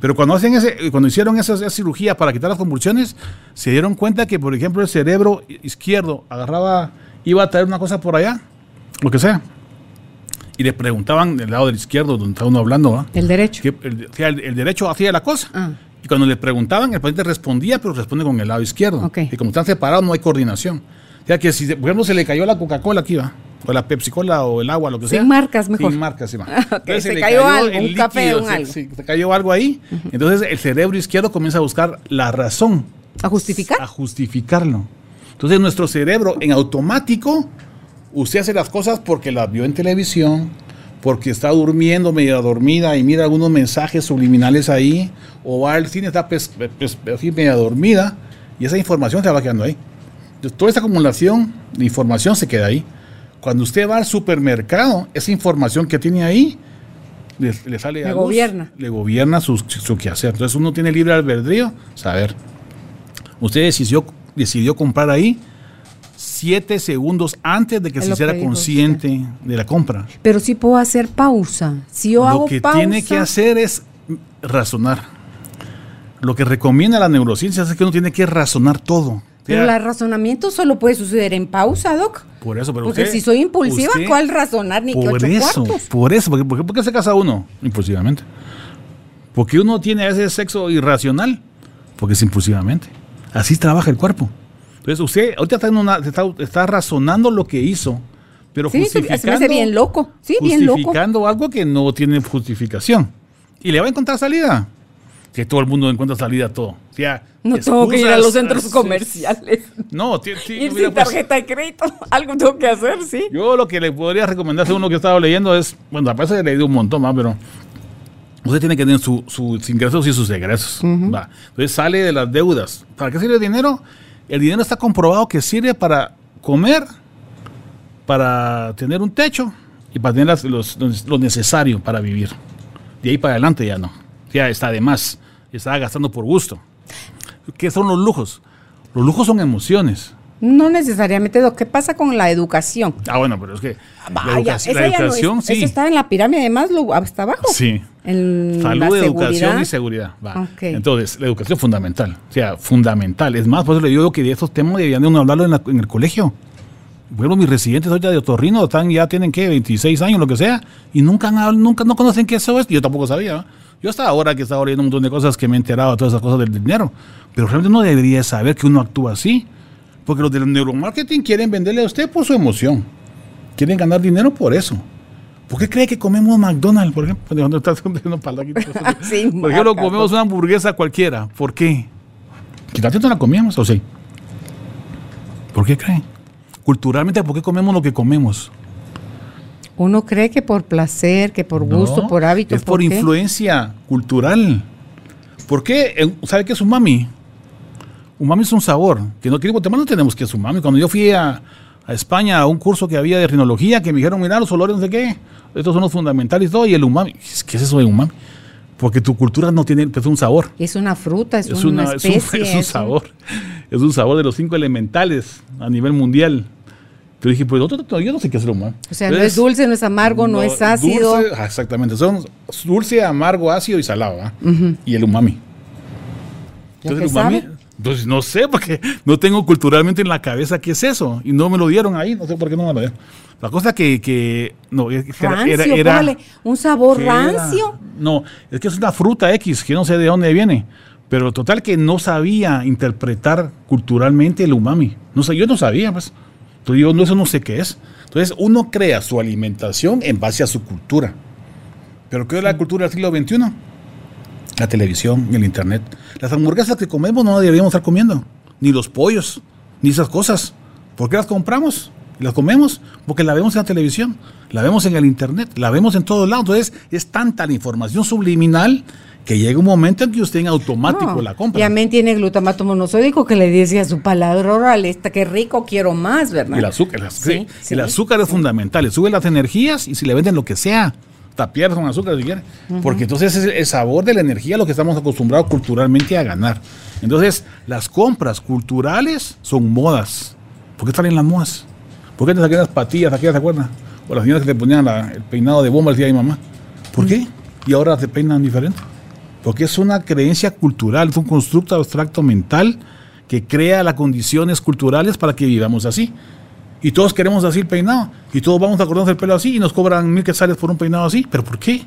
Pero cuando, hacen ese, cuando hicieron esa, cirugía para quitar las convulsiones, se dieron cuenta que, por ejemplo, el cerebro izquierdo agarraba, iba a traer una cosa por allá, lo que sea. Y le preguntaban del lado del izquierdo, donde está uno hablando, El derecho. Que el, derecho hacía la cosa. Ah. Y cuando le preguntaban, el paciente respondía, pero responde con el lado izquierdo. Y como están separados, no hay coordinación. O sea que si, por ejemplo, se le cayó la Coca-Cola aquí, va o la Pepsi Cola o el agua, lo que sea. Sin marcas, mejor. Sin marcas, sí. <laughs> okay, se, cayó, algo, un café, un algo. Se, cayó algo ahí. Entonces el cerebro izquierdo comienza a buscar la razón. ¿A justificar? A justificarlo. Entonces nuestro cerebro en automático, usted hace las cosas porque las vio en televisión, porque está durmiendo, media dormida y mira algunos mensajes subliminales ahí, o va al cine, está pes, media dormida, y esa información se va quedando ahí. Entonces, toda esa acumulación de información se queda ahí. Cuando usted va al supermercado, esa información que tiene ahí le, sale le gobierna. Le gobierna su, su, quehacer. Entonces uno tiene libre albedrío. Saber, usted decidió, decidió comprar ahí siete segundos antes de que se hiciera consciente de la compra. Pero sí puedo hacer pausa. Si yo Lo que tiene que hacer es razonar. Lo que recomienda la neurociencia es que uno tiene que razonar todo. Pero el razonamiento solo puede suceder en pausa, Doc. Por eso, pero Porque si soy impulsiva, ¿cuál razonar ni por ocho eso, Por eso, porque, ¿por qué se casa uno impulsivamente? Porque uno tiene ese sexo irracional, porque es impulsivamente. Así trabaja el cuerpo. Entonces, usted ahorita está, en una, está, razonando lo que hizo, pero sí, justificando, se me hace bien loco. Sí, bien loco. Justificando algo que no tiene justificación. Y le va a encontrar salida que todo el mundo encuentra salida a todo. O sea, no tengo que ir a los centros comerciales. No, sí, ir sin tarjeta de crédito. <laughs> Algo tengo que hacer, sí. Yo lo que le podría recomendar, según lo que he estado leyendo, es, bueno, aparte he leído un montón más, pero usted tiene que tener sus ingresos y sus egresos. Entonces sale de las deudas. ¿Para qué sirve el dinero? El dinero está comprobado que sirve para comer, para tener un techo y para tener lo necesario para vivir. De ahí para adelante ya no. Ya está de más estaba gastando por gusto. ¿Qué son los lujos? Los lujos son emociones. No necesariamente, ¿qué pasa con la educación? Ah, bueno, pero es que la, educación, sí. Eso está en la pirámide de Maslow, hasta abajo. Sí. Salud, educación y seguridad. Entonces, la educación es fundamental. O sea, fundamental. Es más, por eso le digo que de estos temas deberían de uno hablarlo en, el colegio. Bueno, mis residentes ahorita de otorrino están, ya tienen, ¿qué? 26 años, lo que sea, y nunca, nunca no conocen qué eso es. Yo tampoco sabía. Yo hasta ahora que estaba leyendo un montón de cosas que me he enterado de todas esas cosas del dinero, pero realmente no debería saber que uno actúa así, porque los del neuromarketing quieren venderle a usted por su emoción, quieren ganar dinero por eso. ¿Por qué cree que comemos McDonald's, por ejemplo? ¿De dónde estás <laughs> <laughs> sí, por ejemplo, comemos una hamburguesa cualquiera. ¿Por qué? Quizás no la comíamos, ¿o sí? ¿Por qué creen? Culturalmente, ¿por qué comemos lo que comemos? Uno cree que por placer, que por gusto, por hábito. Es por, influencia cultural. ¿Por qué? Eh, ¿Sabe qué es umami? Umami es un sabor. Que no queremos, no tenemos que es umami. Cuando yo fui a, España a un curso que había de rinología, que me dijeron, mira, los olores, no sé qué. estos son los fundamentales y todo, y el umami. ¿Qué es eso de umami? Porque tu cultura no tiene pues, un sabor. Es una fruta, es, una, especie. Es un, <laughs> es un sabor. Es un sabor de los cinco elementales a nivel mundial. Pero dije, pues yo no sé qué es el umami. O sea, no es dulce, no es amargo, no, es ácido. Dulce, exactamente. Son dulce, amargo, ácido y salado. ¿ah? Y el umami. Entonces, el umami, entonces no sé, porque no tengo culturalmente en la cabeza qué es eso. Y no me lo dieron ahí, no sé por qué no me lo dieron. La cosa que, que no, rancio, era, era un sabor rancio. no, es que es una fruta X, que no sé de dónde viene. Pero total que no sabía interpretar culturalmente el umami. No sé, yo no sabía, pues. Entonces yo no, eso no sé qué es. Entonces uno crea su alimentación en base a su cultura. Pero ¿qué es la cultura del siglo XXI? La televisión el internet. Las hamburguesas que comemos no deberíamos estar comiendo. Ni los pollos, ni esas cosas. ¿Por qué las compramos? Las comemos porque la vemos en la televisión, la vemos en el internet, la vemos en todos lados. Entonces es tanta la información subliminal que llega un momento en que usted en automático la compra. Y también tiene glutamato monosódico que le dice a su palabra oral, está que rico, quiero más, ¿verdad? Y el azúcar, el, sí, el azúcar es fundamental, sube las energías y si le venden lo que sea, tapiar con azúcar si quiere, porque entonces es el sabor de la energía lo que estamos acostumbrados culturalmente a ganar. Entonces, las compras culturales son modas. ¿Por qué están en las modas? ¿Por qué te saqué las patillas aquellas, te acuerdas? O las señoras que te ponían el peinado de bomba, decía mi mamá. ¿Por qué? Y ahora te peinan diferente. Porque es una creencia cultural, es un constructo abstracto mental que crea las condiciones culturales para que vivamos así. Y todos queremos así el peinado. Y todos vamos a cortarnos el pelo así y nos cobran mil quetzales por un peinado así. ¿Pero por qué?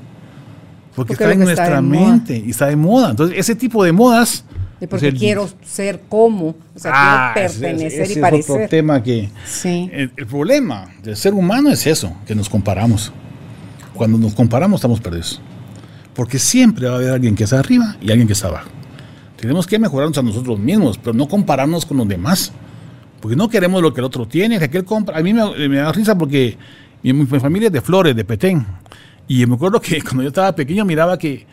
Porque, está en nuestra mente y está de moda. Entonces, ese tipo de modas porque quiero ser como, o sea, quiero ah, pertenecer y parecer. Es otro tema que. Sí. El, problema del ser humano es eso, que nos comparamos. Cuando nos comparamos estamos perdidos. Porque siempre va a haber alguien que está arriba y alguien que está abajo. Tenemos que mejorarnos a nosotros mismos, pero no compararnos con los demás. Porque no queremos lo que el otro tiene, que aquel compra. A mí me, me da risa porque mi, mi familia es de Flores, de Petén. Y me acuerdo que <laughs> cuando yo estaba pequeño miraba que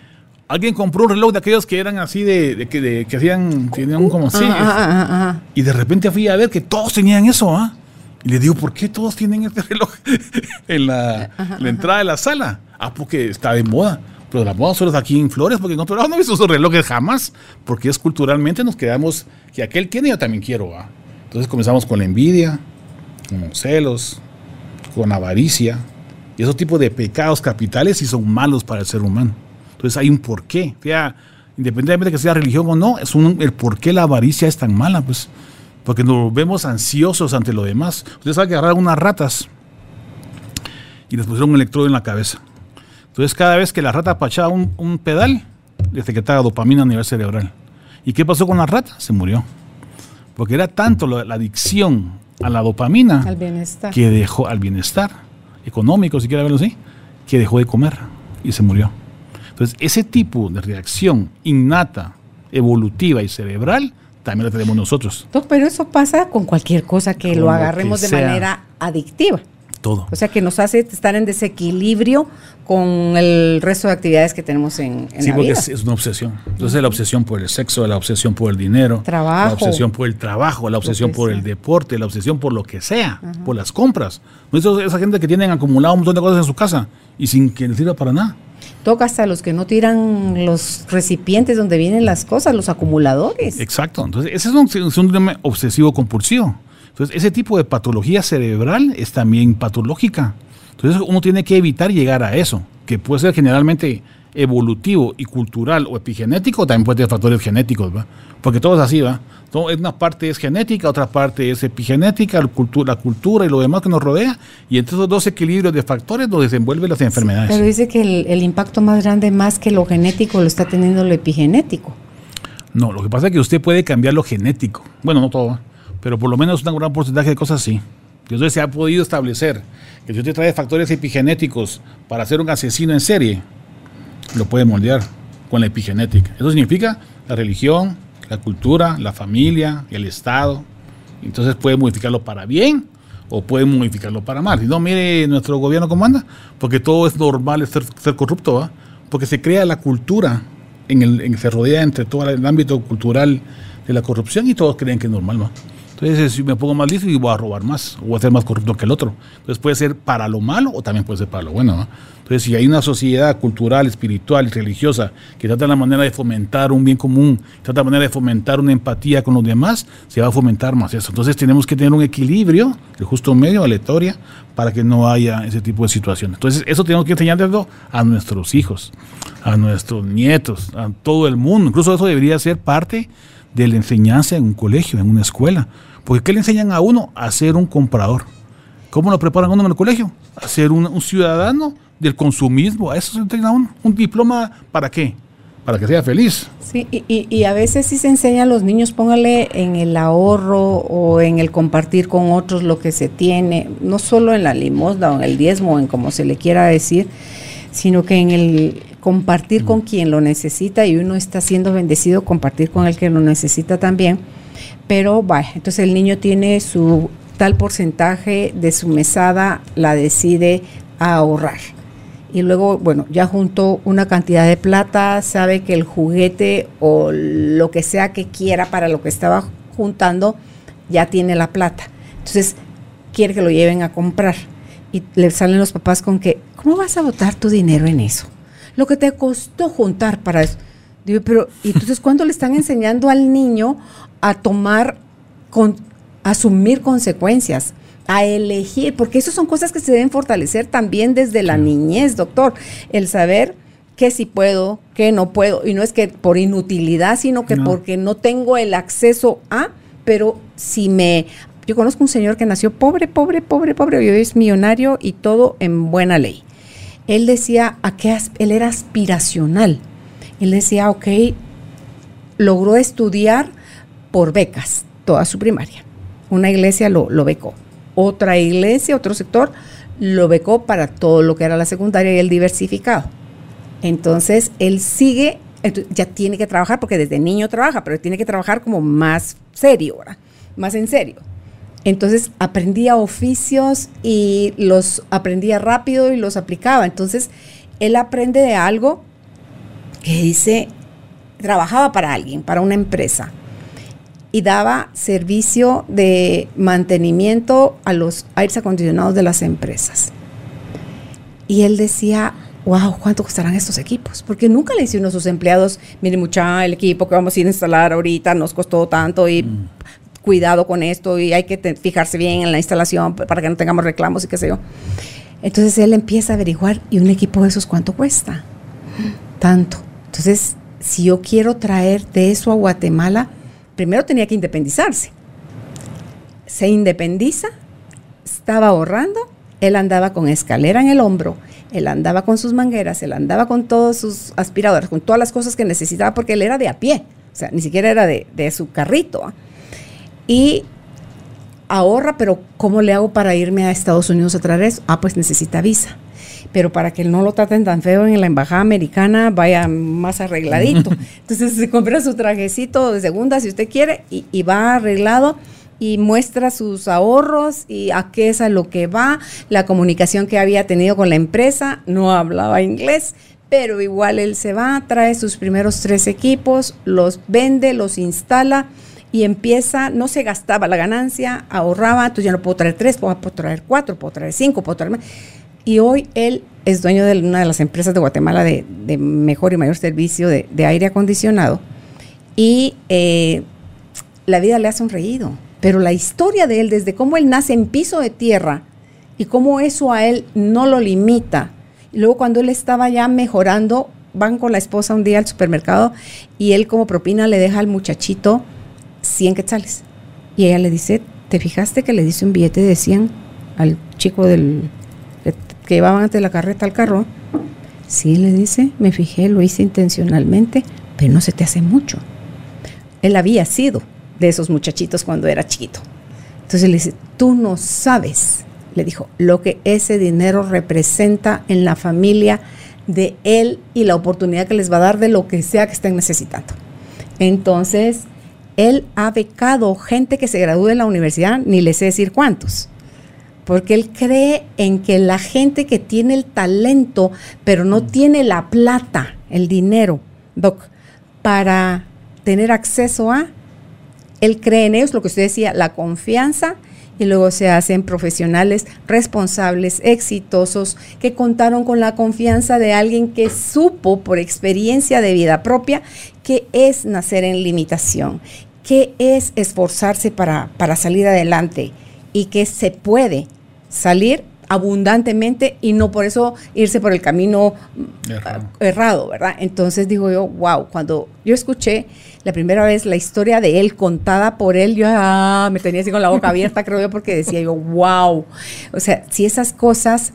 alguien compró un reloj de aquellos que eran así de, que, que hacían tenían como así y de repente fui a ver que todos tenían eso ¿ah? y le digo ¿por qué todos tienen este <laughs> reloj en la, entrada de la sala? ah porque está de moda pero la moda solo es aquí en Flores porque no pero no he visto esos relojes jamás porque es culturalmente nos quedamos que aquel tiene yo también quiero ¿ah? entonces comenzamos con la envidia con celos con avaricia y esos tipos de pecados capitales y son malos para el ser humano entonces hay un porqué. sea, independientemente de que sea religión o no, es un, el por qué la avaricia es tan mala, pues. Porque nos vemos ansiosos ante lo demás. Ustedes saben que agarraron unas ratas y les pusieron un electrodo en la cabeza. Entonces, cada vez que la rata pachaba un, un pedal, le detectaba dopamina a nivel cerebral. ¿Y qué pasó con la rata? Se murió. Porque era tanto la, la adicción a la dopamina al bienestar. que dejó al bienestar económico, si quiere verlo así, que dejó de comer y se murió. Entonces, ese tipo de reacción innata, evolutiva y cerebral, también la tenemos nosotros. pero eso pasa con cualquier cosa que lo agarremos de manera adictiva. Todo. O sea, que nos hace estar en desequilibrio con el resto de actividades que tenemos en, en sí, porque Es, una obsesión. Entonces, la obsesión por el sexo, la obsesión por el dinero, trabajo, la obsesión por el trabajo, la obsesión por el deporte, la obsesión por lo que sea, por las compras. esa gente que tienen acumulado un montón de cosas en su casa y sin que les sirva para nada toca hasta los que no tiran los recipientes donde vienen las cosas, los acumuladores. Exacto, entonces ese es un síndrome obsesivo compulsivo. Entonces ese tipo de patología cerebral es también patológica. Entonces uno tiene que evitar llegar a eso, que puede ser generalmente evolutivo y cultural o epigenético, también puede tener factores genéticos, ¿va? porque todo es así, ¿va? una parte es genética, otra parte es epigenética, la cultura, la cultura y lo demás que nos rodea, y entre esos dos equilibrios de factores nos desenvuelven las enfermedades. Pero dice que el, el, impacto más grande, más que lo genético, lo está teniendo lo epigenético. No, lo que pasa es que usted puede cambiar lo genético. Bueno, no todo, pero por lo menos un gran porcentaje de cosas sí. Entonces se ha podido establecer que si usted trae factores epigenéticos para ser un asesino en serie, lo puede moldear con la epigenética. Eso significa la religión, la cultura, la familia, el Estado. Entonces puede modificarlo para bien o puede modificarlo para mal. Si no, mire nuestro gobierno cómo anda, porque todo es normal ser, ser corrupto, ¿va? porque se crea la cultura, en el, en, se rodea entre todo el ámbito cultural de la corrupción y todos creen que es normal. ¿va? Entonces, si me pongo más listo y voy a robar más, o voy a ser más corrupto que el otro. Entonces, puede ser para lo malo o también puede ser para lo bueno. ¿no? Entonces, si hay una sociedad cultural, espiritual religiosa que trata la manera de fomentar un bien común, trata la manera de fomentar una empatía con los demás, se va a fomentar más eso. Entonces, tenemos que tener un equilibrio, el justo medio, aleatoria, para que no haya ese tipo de situaciones. Entonces, eso tenemos que enseñarlo a nuestros hijos, a nuestros nietos, a todo el mundo. Incluso eso debería ser parte de la enseñanza en un colegio, en una escuela. Porque ¿qué le enseñan a uno? A ser un comprador. ¿Cómo lo preparan a uno en el colegio? A ser un, ciudadano del consumismo. A eso se entrena un, un diploma para qué? Para que sea feliz. Sí, y, y, a veces sí se enseña a los niños, póngale en el ahorro o en el compartir con otros lo que se tiene, no solo en la limosna o en el diezmo, en como se le quiera decir, sino que en el compartir con quien lo necesita y uno está siendo bendecido, compartir con el que lo necesita también. Pero vaya, entonces el niño tiene su tal porcentaje de su mesada, la decide ahorrar y luego, bueno, ya juntó una cantidad de plata, sabe que el juguete o lo que sea que quiera para lo que estaba juntando, ya tiene la plata. Entonces, quiere que lo lleven a comprar. Y le salen los papás con que, ¿cómo vas a botar tu dinero en eso? Lo que te costó juntar para eso. Digo, pero, ¿y entonces cuándo le están enseñando al niño a tomar, con, asumir consecuencias? a elegir, porque eso son cosas que se deben fortalecer también desde la niñez, doctor, el saber que sí puedo, que no puedo, y no es que por inutilidad, sino que porque no tengo el acceso a, pero si me... Yo conozco un señor que nació pobre, pobre, pobre, pobre, y hoy es millonario y todo en buena ley. Él decía, ¿a qué él era aspiracional. Él decía, ok, logró estudiar por becas toda su primaria. Una iglesia lo, becó otra iglesia, otro sector, lo becó para todo lo que era la secundaria y el diversificado. Entonces, él sigue, ya tiene que trabajar, porque desde niño trabaja, pero tiene que trabajar como más serio, más en serio. Entonces aprendía oficios y los aprendía rápido y los aplicaba. Entonces él aprende de algo que dice, trabajaba para alguien, para una empresa y daba servicio de mantenimiento a los aires acondicionados de las empresas. Y él decía, wow, ¿cuánto costarán estos equipos? Porque nunca le dice uno a sus empleados, mire mucha, el equipo que vamos a ir a instalar ahorita nos costó tanto y mm. Cuidado con esto y hay que fijarse bien en la instalación para que no tengamos reclamos y qué sé yo. Entonces él empieza a averiguar, ¿y un equipo de esos cuánto cuesta? Tanto. Entonces, si yo quiero traer de eso a Guatemala, primero tenía que independizarse. Se independiza, estaba ahorrando, él andaba con escalera en el hombro, él andaba con sus mangueras, él andaba con todos sus aspiradores, con todas las cosas que necesitaba, porque él era de a pie, o sea, ni siquiera era de, su carrito. ¿ah? Y ahorra, pero ¿cómo le hago para irme a Estados Unidos a traer eso? Ah, pues necesita visa pero para que no lo traten tan feo en la embajada americana, vaya más arregladito. <laughs> Entonces se compra su trajecito de segunda si usted quiere y, va arreglado y muestra sus ahorros y a qué es a lo que va, la comunicación que había tenido con la empresa, no hablaba inglés, pero igual él se va, trae sus primeros tres equipos, los vende, los instala y empieza, no se gastaba la ganancia, ahorraba, entonces ya no puedo traer tres, puedo, traer cuatro, puedo traer cinco, puedo traer más y hoy él es dueño de una de las empresas de Guatemala de, mejor y mayor servicio de, aire acondicionado. Y eh, la vida le ha sonreído. Pero la historia de él, desde cómo él nace en piso de tierra y cómo eso a él no lo limita. Y luego cuando él estaba ya mejorando, van con la esposa un día al supermercado y él como propina le deja al muchachito 100 quetzales. Y ella le dice, ¿te fijaste que le dice un billete de 100 al chico del, que llevaban ante la carreta al carro. Sí, le dice, me fijé, lo hice intencionalmente, pero no se te hace mucho. Él había sido de esos muchachitos cuando era chiquito. Entonces le dice, tú no sabes, le dijo, lo que ese dinero representa en la familia de él y la oportunidad que les va a dar de lo que sea que estén necesitando. Entonces, él ha becado gente que se gradúe en la universidad, ni le sé decir cuántos. Porque él cree en que la gente que tiene el talento, pero no tiene la plata, el dinero, Doc, para tener acceso a, él cree en ellos, lo que usted decía, la confianza y luego se hacen profesionales responsables, exitosos, que contaron con la confianza de alguien que supo por experiencia de vida propia que es nacer en limitación, que es esforzarse para, para salir adelante y que se puede salir abundantemente y no por eso irse por el camino errado. ¿verdad? Entonces digo yo, wow, cuando yo escuché la primera vez la historia de él contada por él, yo ah, me tenía así con la boca abierta, <laughs> creo yo, porque decía yo, wow. O sea, si esas cosas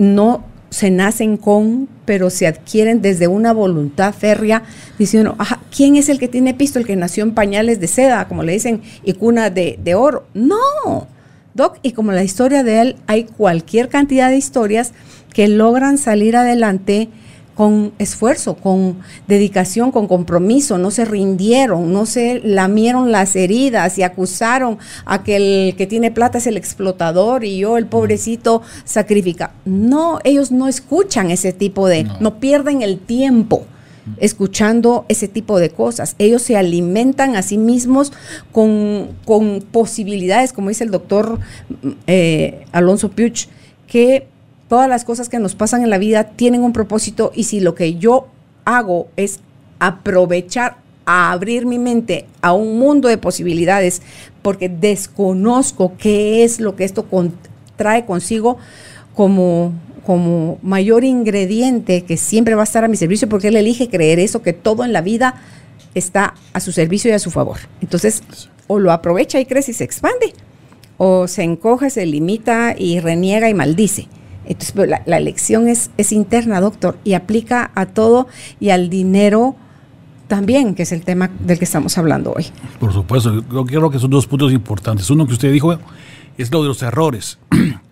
no se nacen con, pero se adquieren desde una voluntad férrea, diciendo, ¿quién es el que tiene pisto? El que nació en pañales de seda, como le dicen, y cuna de, de oro. No, Doc, y como la historia de él, hay cualquier cantidad de historias que logran salir adelante con esfuerzo, con dedicación, con compromiso, no se rindieron, no se lamieron las heridas y acusaron a que el que tiene plata es el explotador y yo, el pobrecito, sacrifica. No, ellos no escuchan ese tipo de, no, no pierden el tiempo escuchando ese tipo de cosas. Ellos se alimentan a sí mismos con, posibilidades, como dice el doctor eh, Alonso Puch, que todas las cosas que nos pasan en la vida tienen un propósito y si lo que yo hago es aprovechar a abrir mi mente a un mundo de posibilidades porque desconozco qué es lo que esto trae consigo como como mayor ingrediente que siempre va a estar a mi servicio porque él elige creer eso, que todo en la vida está a su servicio y a su favor. Entonces, o lo aprovecha y crece y se expande, o se encoge, se limita y reniega y maldice. Entonces, pues, la, la elección es, es interna, doctor, y aplica a todo y al dinero también, que es el tema del que estamos hablando hoy. Por supuesto, yo creo que son dos puntos importantes. Uno que usted dijo es lo de los errores. <clears throat>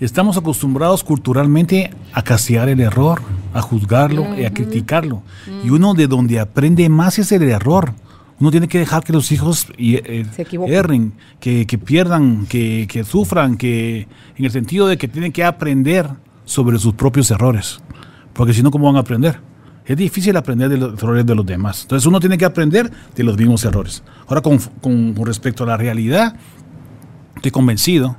Estamos acostumbrados culturalmente a castigar el error, a juzgarlo y a criticarlo. Y uno de donde aprende más es el error. Uno tiene que dejar que los hijos eh, erren, que, pierdan, que, sufran, que en el sentido de que tienen que aprender sobre sus propios errores. Porque si no, ¿cómo van a aprender? Es difícil aprender de los errores de los demás. Entonces uno tiene que aprender de los mismos errores. Ahora, con respecto a la realidad, estoy convencido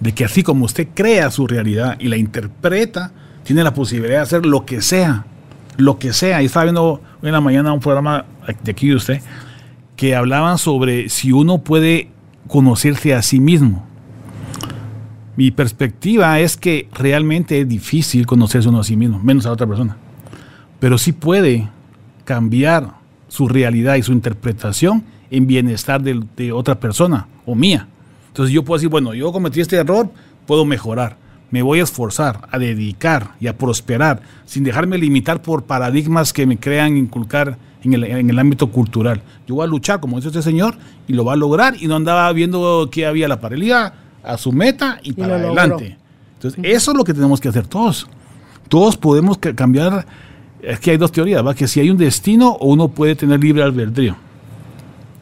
de que así como usted crea su realidad y la interpreta, tiene la posibilidad de hacer lo que sea, lo que sea. Y estaba viendo hoy en la mañana un programa de aquí de usted que hablaban sobre si uno puede conocerse a sí mismo. Mi perspectiva es que realmente es difícil conocerse uno a sí mismo, menos a otra persona. Pero sí puede cambiar su realidad y su interpretación en bienestar de, de otra persona o mía. Entonces yo puedo decir, bueno, yo cometí este error, puedo mejorar. Me voy a esforzar, a dedicar y a prosperar, sin dejarme limitar por paradigmas que me crean inculcar en el, ámbito cultural. Yo voy a luchar, como dice este señor, y lo va a lograr, y no andaba viendo que había la paralía a su meta y, para adelante. Entonces, eso es lo que tenemos que hacer todos. Todos podemos cambiar. Es que hay dos teorías, ¿va? Que si hay un destino o uno puede tener libre albedrío.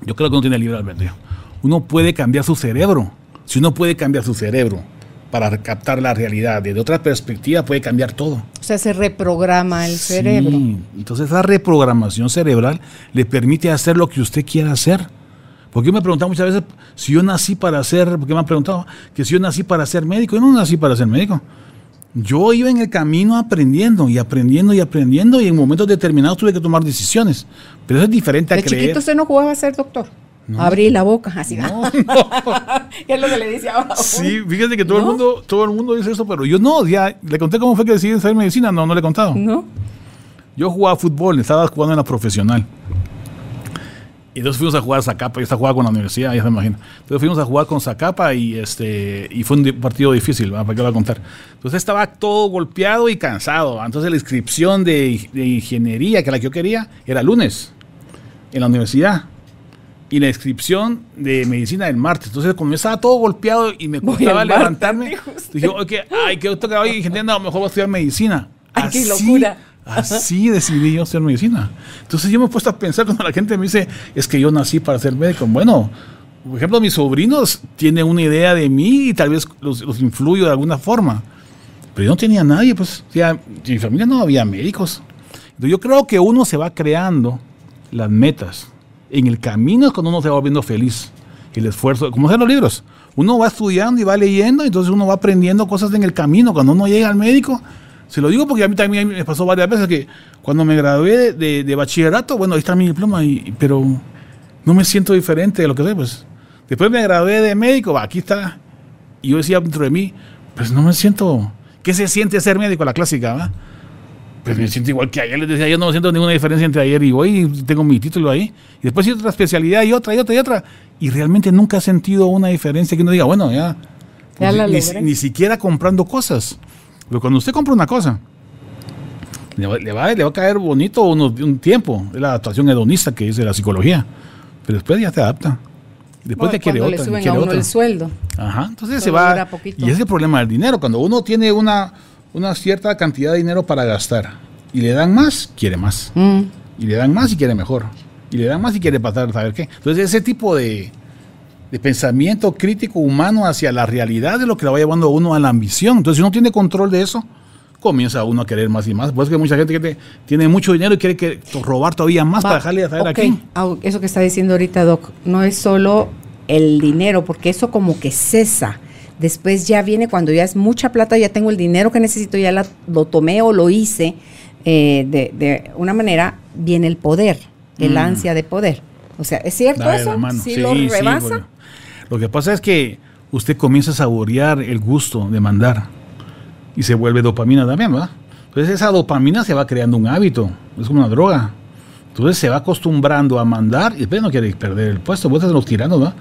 Yo creo que no tiene libre albedrío uno puede cambiar su cerebro. Si uno puede cambiar su cerebro para captar la realidad desde otra perspectiva, puede cambiar todo. O sea, se reprograma el cerebro. Entonces, esa reprogramación cerebral le permite hacer lo que usted quiera hacer. Porque me he preguntado muchas veces si yo nací para ser, porque me han preguntado que si yo nací para ser médico, yo no nací para ser médico. Yo iba en el camino aprendiendo y aprendiendo y aprendiendo y en momentos determinados tuve que tomar decisiones. Pero eso es diferente a ¿De creer. chiquito usted no jugaba a ser doctor? Abrí la boca, así. No, <laughs> ¿Qué es lo que le dice ahora? Sí, fíjate que todo, el mundo, todo el mundo dice eso, pero yo no, ya le conté cómo fue que decidí saber medicina, no, no le he contado. No. Yo jugaba fútbol, estaba jugando en la profesional. Y entonces fuimos a jugar a Zacapa, yo estaba jugando con la universidad, ya se imagina. Entonces fuimos a jugar con Zacapa y este y fue un partido difícil, ¿para qué lo voy a contar? Entonces estaba todo golpeado y cansado. Entonces la inscripción de, de ingeniería, que la que yo quería, era lunes en la universidad y la inscripción de medicina del martes. Entonces, como yo estaba todo golpeado y me costaba levantarme, dije, okay, ay, que toca hoy, gente, no, mejor voy a estudiar medicina. Ay, así, qué locura. Así decidí yo estudiar medicina. Entonces, yo me he puesto a pensar cuando la gente me dice, es que yo nací para ser médico. Bueno, por ejemplo, mis sobrinos tienen una idea de mí y tal vez los, los influyo de alguna forma. Pero yo no tenía nadie, pues, o sea, en mi familia no había médicos. Entonces, yo creo que uno se va creando las metas En el camino es cuando uno se va volviendo feliz. El esfuerzo, como en los libros. Uno va estudiando y va leyendo, entonces uno va aprendiendo cosas en el camino. Cuando uno llega al médico, se lo digo porque a mí también me pasó varias veces que cuando me gradué de, bachillerato, bueno, ahí está mi diploma, y, pero no me siento diferente de lo que soy, pues. Después me gradué de médico, aquí está. Y yo decía dentro de mí, pues no me siento. ¿Qué se siente ser médico? La clásica, ¿va? Pues me siento igual que ayer. Les decía, yo no siento ninguna diferencia entre ayer y hoy. Tengo mi título ahí. Y después hay otra especialidad y otra y otra y otra. Y realmente nunca he sentido una diferencia que uno diga, bueno, ya. Pues, ni, siquiera comprando cosas. Pero cuando usted compra una cosa, le va, le va, a caer bonito un tiempo. Es la adaptación hedonista que dice la psicología. Pero después ya se adapta. Después te quiere otra. Le suben a uno el sueldo. Ajá, entonces se va. Y es el problema del dinero. Cuando uno tiene una, una cierta cantidad de dinero para gastar y le dan más, quiere más. Mm. Y le dan más y quiere mejor. Y le dan más y quiere pasar, saber qué. Entonces ese tipo de, de pensamiento crítico humano hacia la realidad de lo que le va llevando a uno a la ambición. Entonces si uno tiene control de eso, comienza uno a querer más y más. Pues que mucha gente que tiene mucho dinero y quiere que, robar todavía más para dejarle a saber aquí. Eso que está diciendo ahorita, Doc, no es solo el dinero, porque eso como que cesa. Después ya viene cuando ya es mucha plata, ya tengo el dinero que necesito, ya lo tomé o lo hice. Eh, de, una manera, viene el poder, el mm. ansia de poder. O sea, ¿es cierto eso? ¿Sí, lo rebasa? lo que pasa es que usted comienza a saborear el gusto de mandar y se vuelve dopamina también, ¿verdad? Entonces esa dopamina se va creando un hábito, es como una droga. Entonces se va acostumbrando a mandar y después no quiere perder el puesto, vos los tirando, ¿verdad?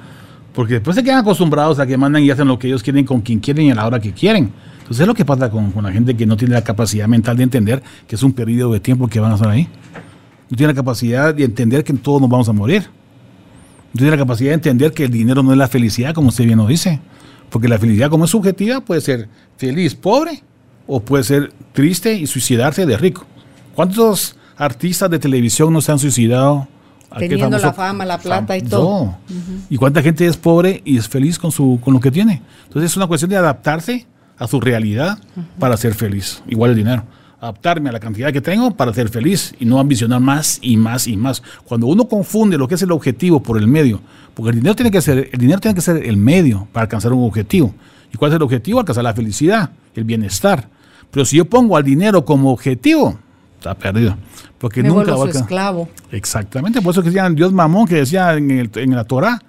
Porque después se quedan acostumbrados a que mandan y hacen lo que ellos quieren con quien quieren y a la hora que quieren. Entonces es lo que pasa con, la gente que no tiene la capacidad mental de entender que es un periodo de tiempo que van a estar ahí. No tiene la capacidad de entender que todos nos vamos a morir. No tiene la capacidad de entender que el dinero no es la felicidad, como usted bien lo dice. Porque la felicidad como es subjetiva puede ser feliz, pobre, o puede ser triste y suicidarse de rico. ¿Cuántos artistas de televisión no se han suicidado Teniendo la fama, la plata y todo. ¿Y cuánta gente es pobre y es feliz con, su, con lo que tiene? Entonces es una cuestión de adaptarse a su realidad para ser feliz. Igual el dinero. Adaptarme a la cantidad que tengo para ser feliz y no ambicionar más y más y más. Cuando uno confunde lo que es el objetivo por el medio, porque el dinero tiene que ser, el dinero tiene que ser el medio para alcanzar un objetivo. ¿Y cuál es el objetivo? Alcanzar la felicidad, el bienestar. Pero si yo pongo al dinero como objetivo, está perdido. Porque Me nunca va a esclavo. Exactamente, por eso que decían Dios mamón, que decía en, el, en la Torah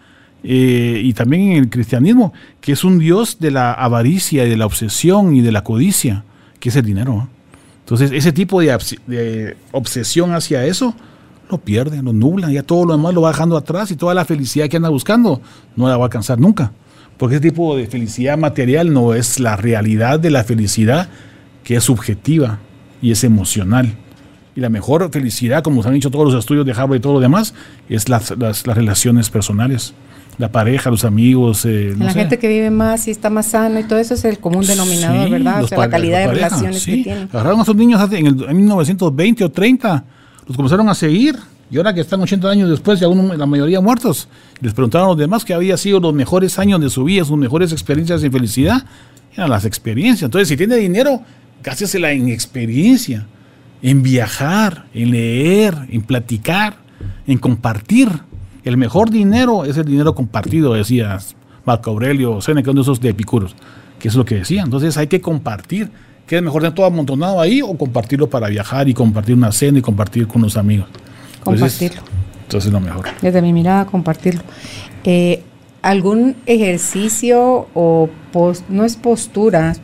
eh, y también en el cristianismo, que es un Dios de la avaricia y de la obsesión y de la codicia, que es el dinero. Entonces, ese tipo de, obsesión hacia eso lo pierde, lo nubla, ya todo lo demás lo va dejando atrás y toda la felicidad que anda buscando no la va a alcanzar nunca. Porque ese tipo de felicidad material no es la realidad de la felicidad que es subjetiva y es emocional. Y la mejor felicidad, como se han dicho todos los estudios de Harvard y todo lo demás, es las, las, relaciones personales. La pareja, los amigos. Eh, la gente que vive más y está más sano y todo eso es el común denominador, ¿verdad? O sea, la calidad de relaciones que tienen. Agarraron a esos niños en, el, en 1920 o 30, los comenzaron a seguir. Y ahora que están 80 años después, ya uno, la mayoría muertos, les preguntaron a los demás que había sido los mejores años de su vida, sus mejores experiencias de felicidad. Eran las experiencias. Entonces, si tiene dinero, gástesela en experiencia en viajar, en leer, en platicar, en compartir. El mejor dinero es el dinero compartido, decía Marco Aurelio Seneca, uno de esos de Epicuros, que es lo que decía. Entonces hay que compartir. ¿Qué es mejor tener todo amontonado ahí o compartirlo para viajar y compartir una cena y compartir con los amigos? Compartirlo. Entonces, es lo mejor. Desde mi mirada, compartirlo. Eh, ¿Algún ejercicio o no es postura,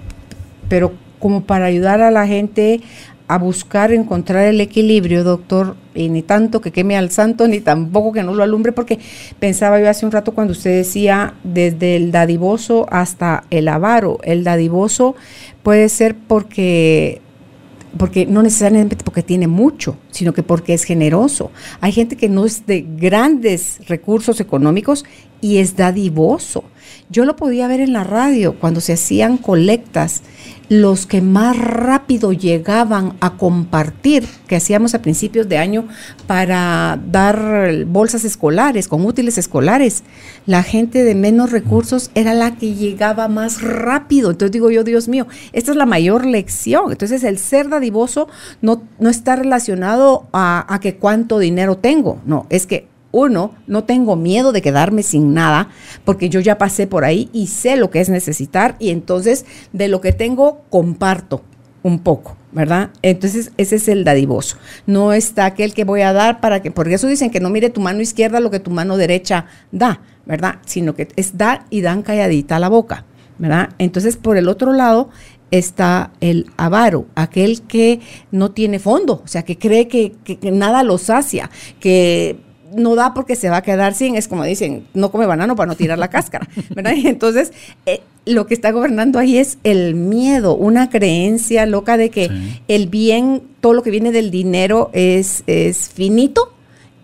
pero como para ayudar a la gente a buscar encontrar el equilibrio, doctor, y ni tanto que queme al santo, ni tampoco que no lo alumbre, porque pensaba yo hace un rato cuando usted decía desde el dadivoso hasta el avaro. El dadivoso puede ser porque porque no necesariamente porque tiene mucho, sino que porque es generoso. Hay gente que no es de grandes recursos económicos y es dadivoso. Yo lo podía ver en la radio cuando se hacían colectas los que más rápido llegaban a compartir, que hacíamos a principios de año para dar bolsas escolares, con útiles escolares, la gente de menos recursos era la que llegaba más rápido. Entonces digo yo, Dios mío, esta es la mayor lección. Entonces el ser dadivoso no, no está relacionado a, a que cuánto dinero tengo, no, es que uno, no tengo miedo de quedarme sin nada, porque yo ya pasé por ahí y sé lo que es necesitar y entonces de lo que tengo comparto un poco, ¿verdad? Entonces ese es el dadivoso. No está aquel que voy a dar para que, porque eso dicen que no mire tu mano izquierda lo que tu mano derecha da, ¿verdad? Sino que es dar y dan calladita la boca, ¿verdad? Entonces por el otro lado está el avaro, aquel que no tiene fondo, o sea, que cree que, nada lo sacia, que no da porque se va a quedar sin, es como dicen, no come banano para no tirar la cáscara, <laughs> ¿verdad? Entonces, eh, lo que está gobernando ahí es el miedo, una creencia loca de que el bien, todo lo que viene del dinero es, es finito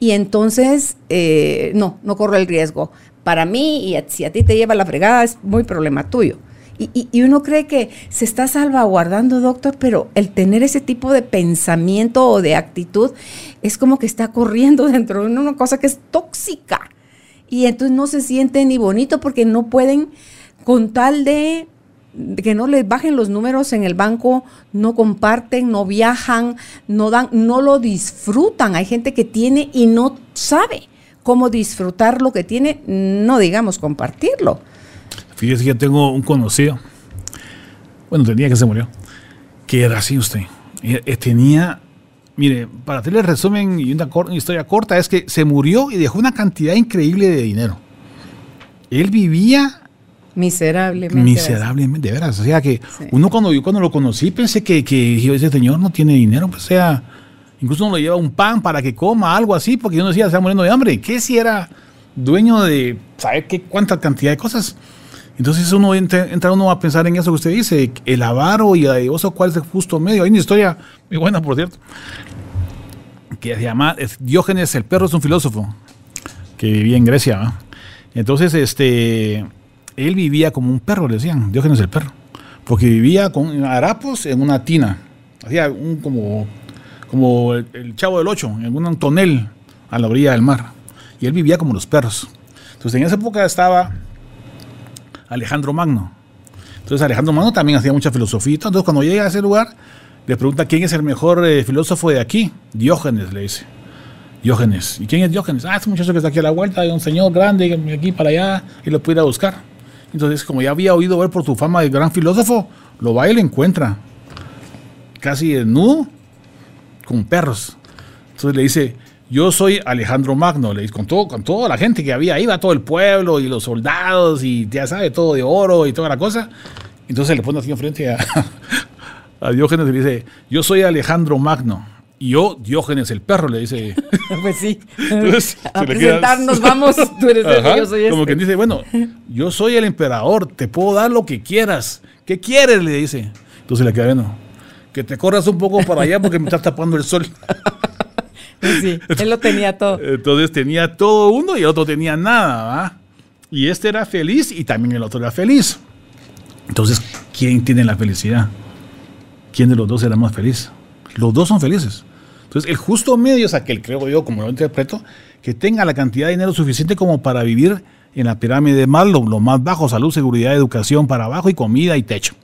y entonces, eh, no, no corro el riesgo. Para mí, y si a ti te lleva la fregada, es muy problema tuyo. Y, uno cree que se está salvaguardando, doctor, pero el tener ese tipo de pensamiento o de actitud es como que está corriendo <laughs> dentro de una cosa que es tóxica. Y entonces no se siente ni bonito porque no pueden, con tal de, que no les bajen los números en el banco, no comparten, no viajan, no dan, no lo disfrutan. Hay gente que tiene y no sabe cómo disfrutar lo que tiene, no digamos compartirlo. Fíjese que tengo un conocido, bueno, tenía que se murió, que era así usted. Eh, eh, tenía, mire, para hacerle resumen y una, historia corta, es que se murió y dejó una cantidad increíble de dinero. Él vivía Miserablemente. Miserablemente, de veras. O sea que uno cuando yo cuando lo conocí pensé que, que ese señor no tiene dinero, pues sea, incluso uno le lleva un pan para que coma, algo así, porque yo no decía, se está muriendo de hambre. ¿Qué si era dueño de, saber qué, cuánta cantidad de cosas? Entonces uno entra, uno a pensar en eso que usted dice, el avaro y el oso, cuál es el justo medio. Hay una historia muy buena, por cierto, que se llama Diógenes el perro es un filósofo que vivía en Grecia. Entonces, este, él vivía como un perro, le decían, Diógenes el perro, porque vivía con harapos en una tina, hacía un como, como el, chavo del ocho, en un tonel a la orilla del mar. Y él vivía como los perros. Entonces en esa época estaba Alejandro Magno. Entonces Alejandro Magno también hacía mucha filosofía. Entonces cuando llega a ese lugar, le pregunta quién es el mejor eh, filósofo de aquí. Diógenes, le dice. Diógenes. ¿Y quién es Diógenes? Ah, es un muchacho que está aquí a la vuelta, hay un señor grande aquí para allá y lo puede ir a buscar. Entonces, como ya había oído ver por tu fama de gran filósofo, lo va y lo encuentra. Casi desnudo, con perros. Entonces le dice, yo soy Alejandro Magno, le con, todo, con toda la gente que había va todo el pueblo y los soldados y ya sabe, todo de oro y toda la cosa. Entonces le pone así enfrente a, <laughs> a Diógenes y le dice, yo soy Alejandro Magno. Y yo, Diógenes el perro, le dice. <laughs> pues sí. a presentarnos, vamos, <laughs> tú eres el yo soy este. Como que dice, bueno, yo soy el emperador, te puedo dar lo que quieras. ¿Qué quieres? Le dice. Entonces le queda bueno, que te corras un poco para allá porque me estás tapando el sol. Sí, él lo tenía todo. Entonces tenía todo uno y el otro tenía nada, ¿va? Y este era feliz y también el otro era feliz. Entonces, ¿quién tiene la felicidad? ¿Quién de los dos era más feliz? Los dos son felices. Entonces, el justo medio es aquel, creo yo, como lo interpreto, que tenga la cantidad de dinero suficiente como para vivir en la pirámide de Maslow, lo más bajo, salud, seguridad, educación para abajo y comida y techo.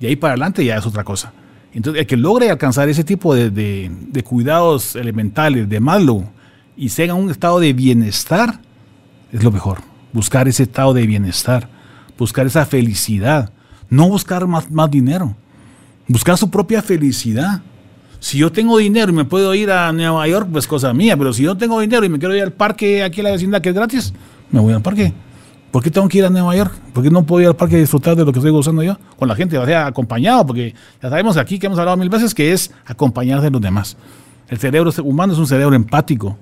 Y ahí para adelante ya es otra cosa. Entonces, el que logre alcanzar ese tipo de, cuidados elementales de Maslow y sea un estado de bienestar, es lo mejor. Buscar ese estado de bienestar, buscar esa felicidad, no buscar más, más dinero, buscar su propia felicidad. Si yo tengo dinero y me puedo ir a Nueva York, pues cosa mía, pero si yo tengo dinero y me quiero ir al parque aquí en la vecindad que es gratis, me voy al parque. ¿Por qué tengo que ir a Nueva York? ¿Por qué no puedo ir al parque a disfrutar de lo que estoy gozando yo? Con la gente, o sea, acompañado, porque ya sabemos aquí que hemos hablado mil veces que es acompañarse de los demás. El cerebro humano es un cerebro empático.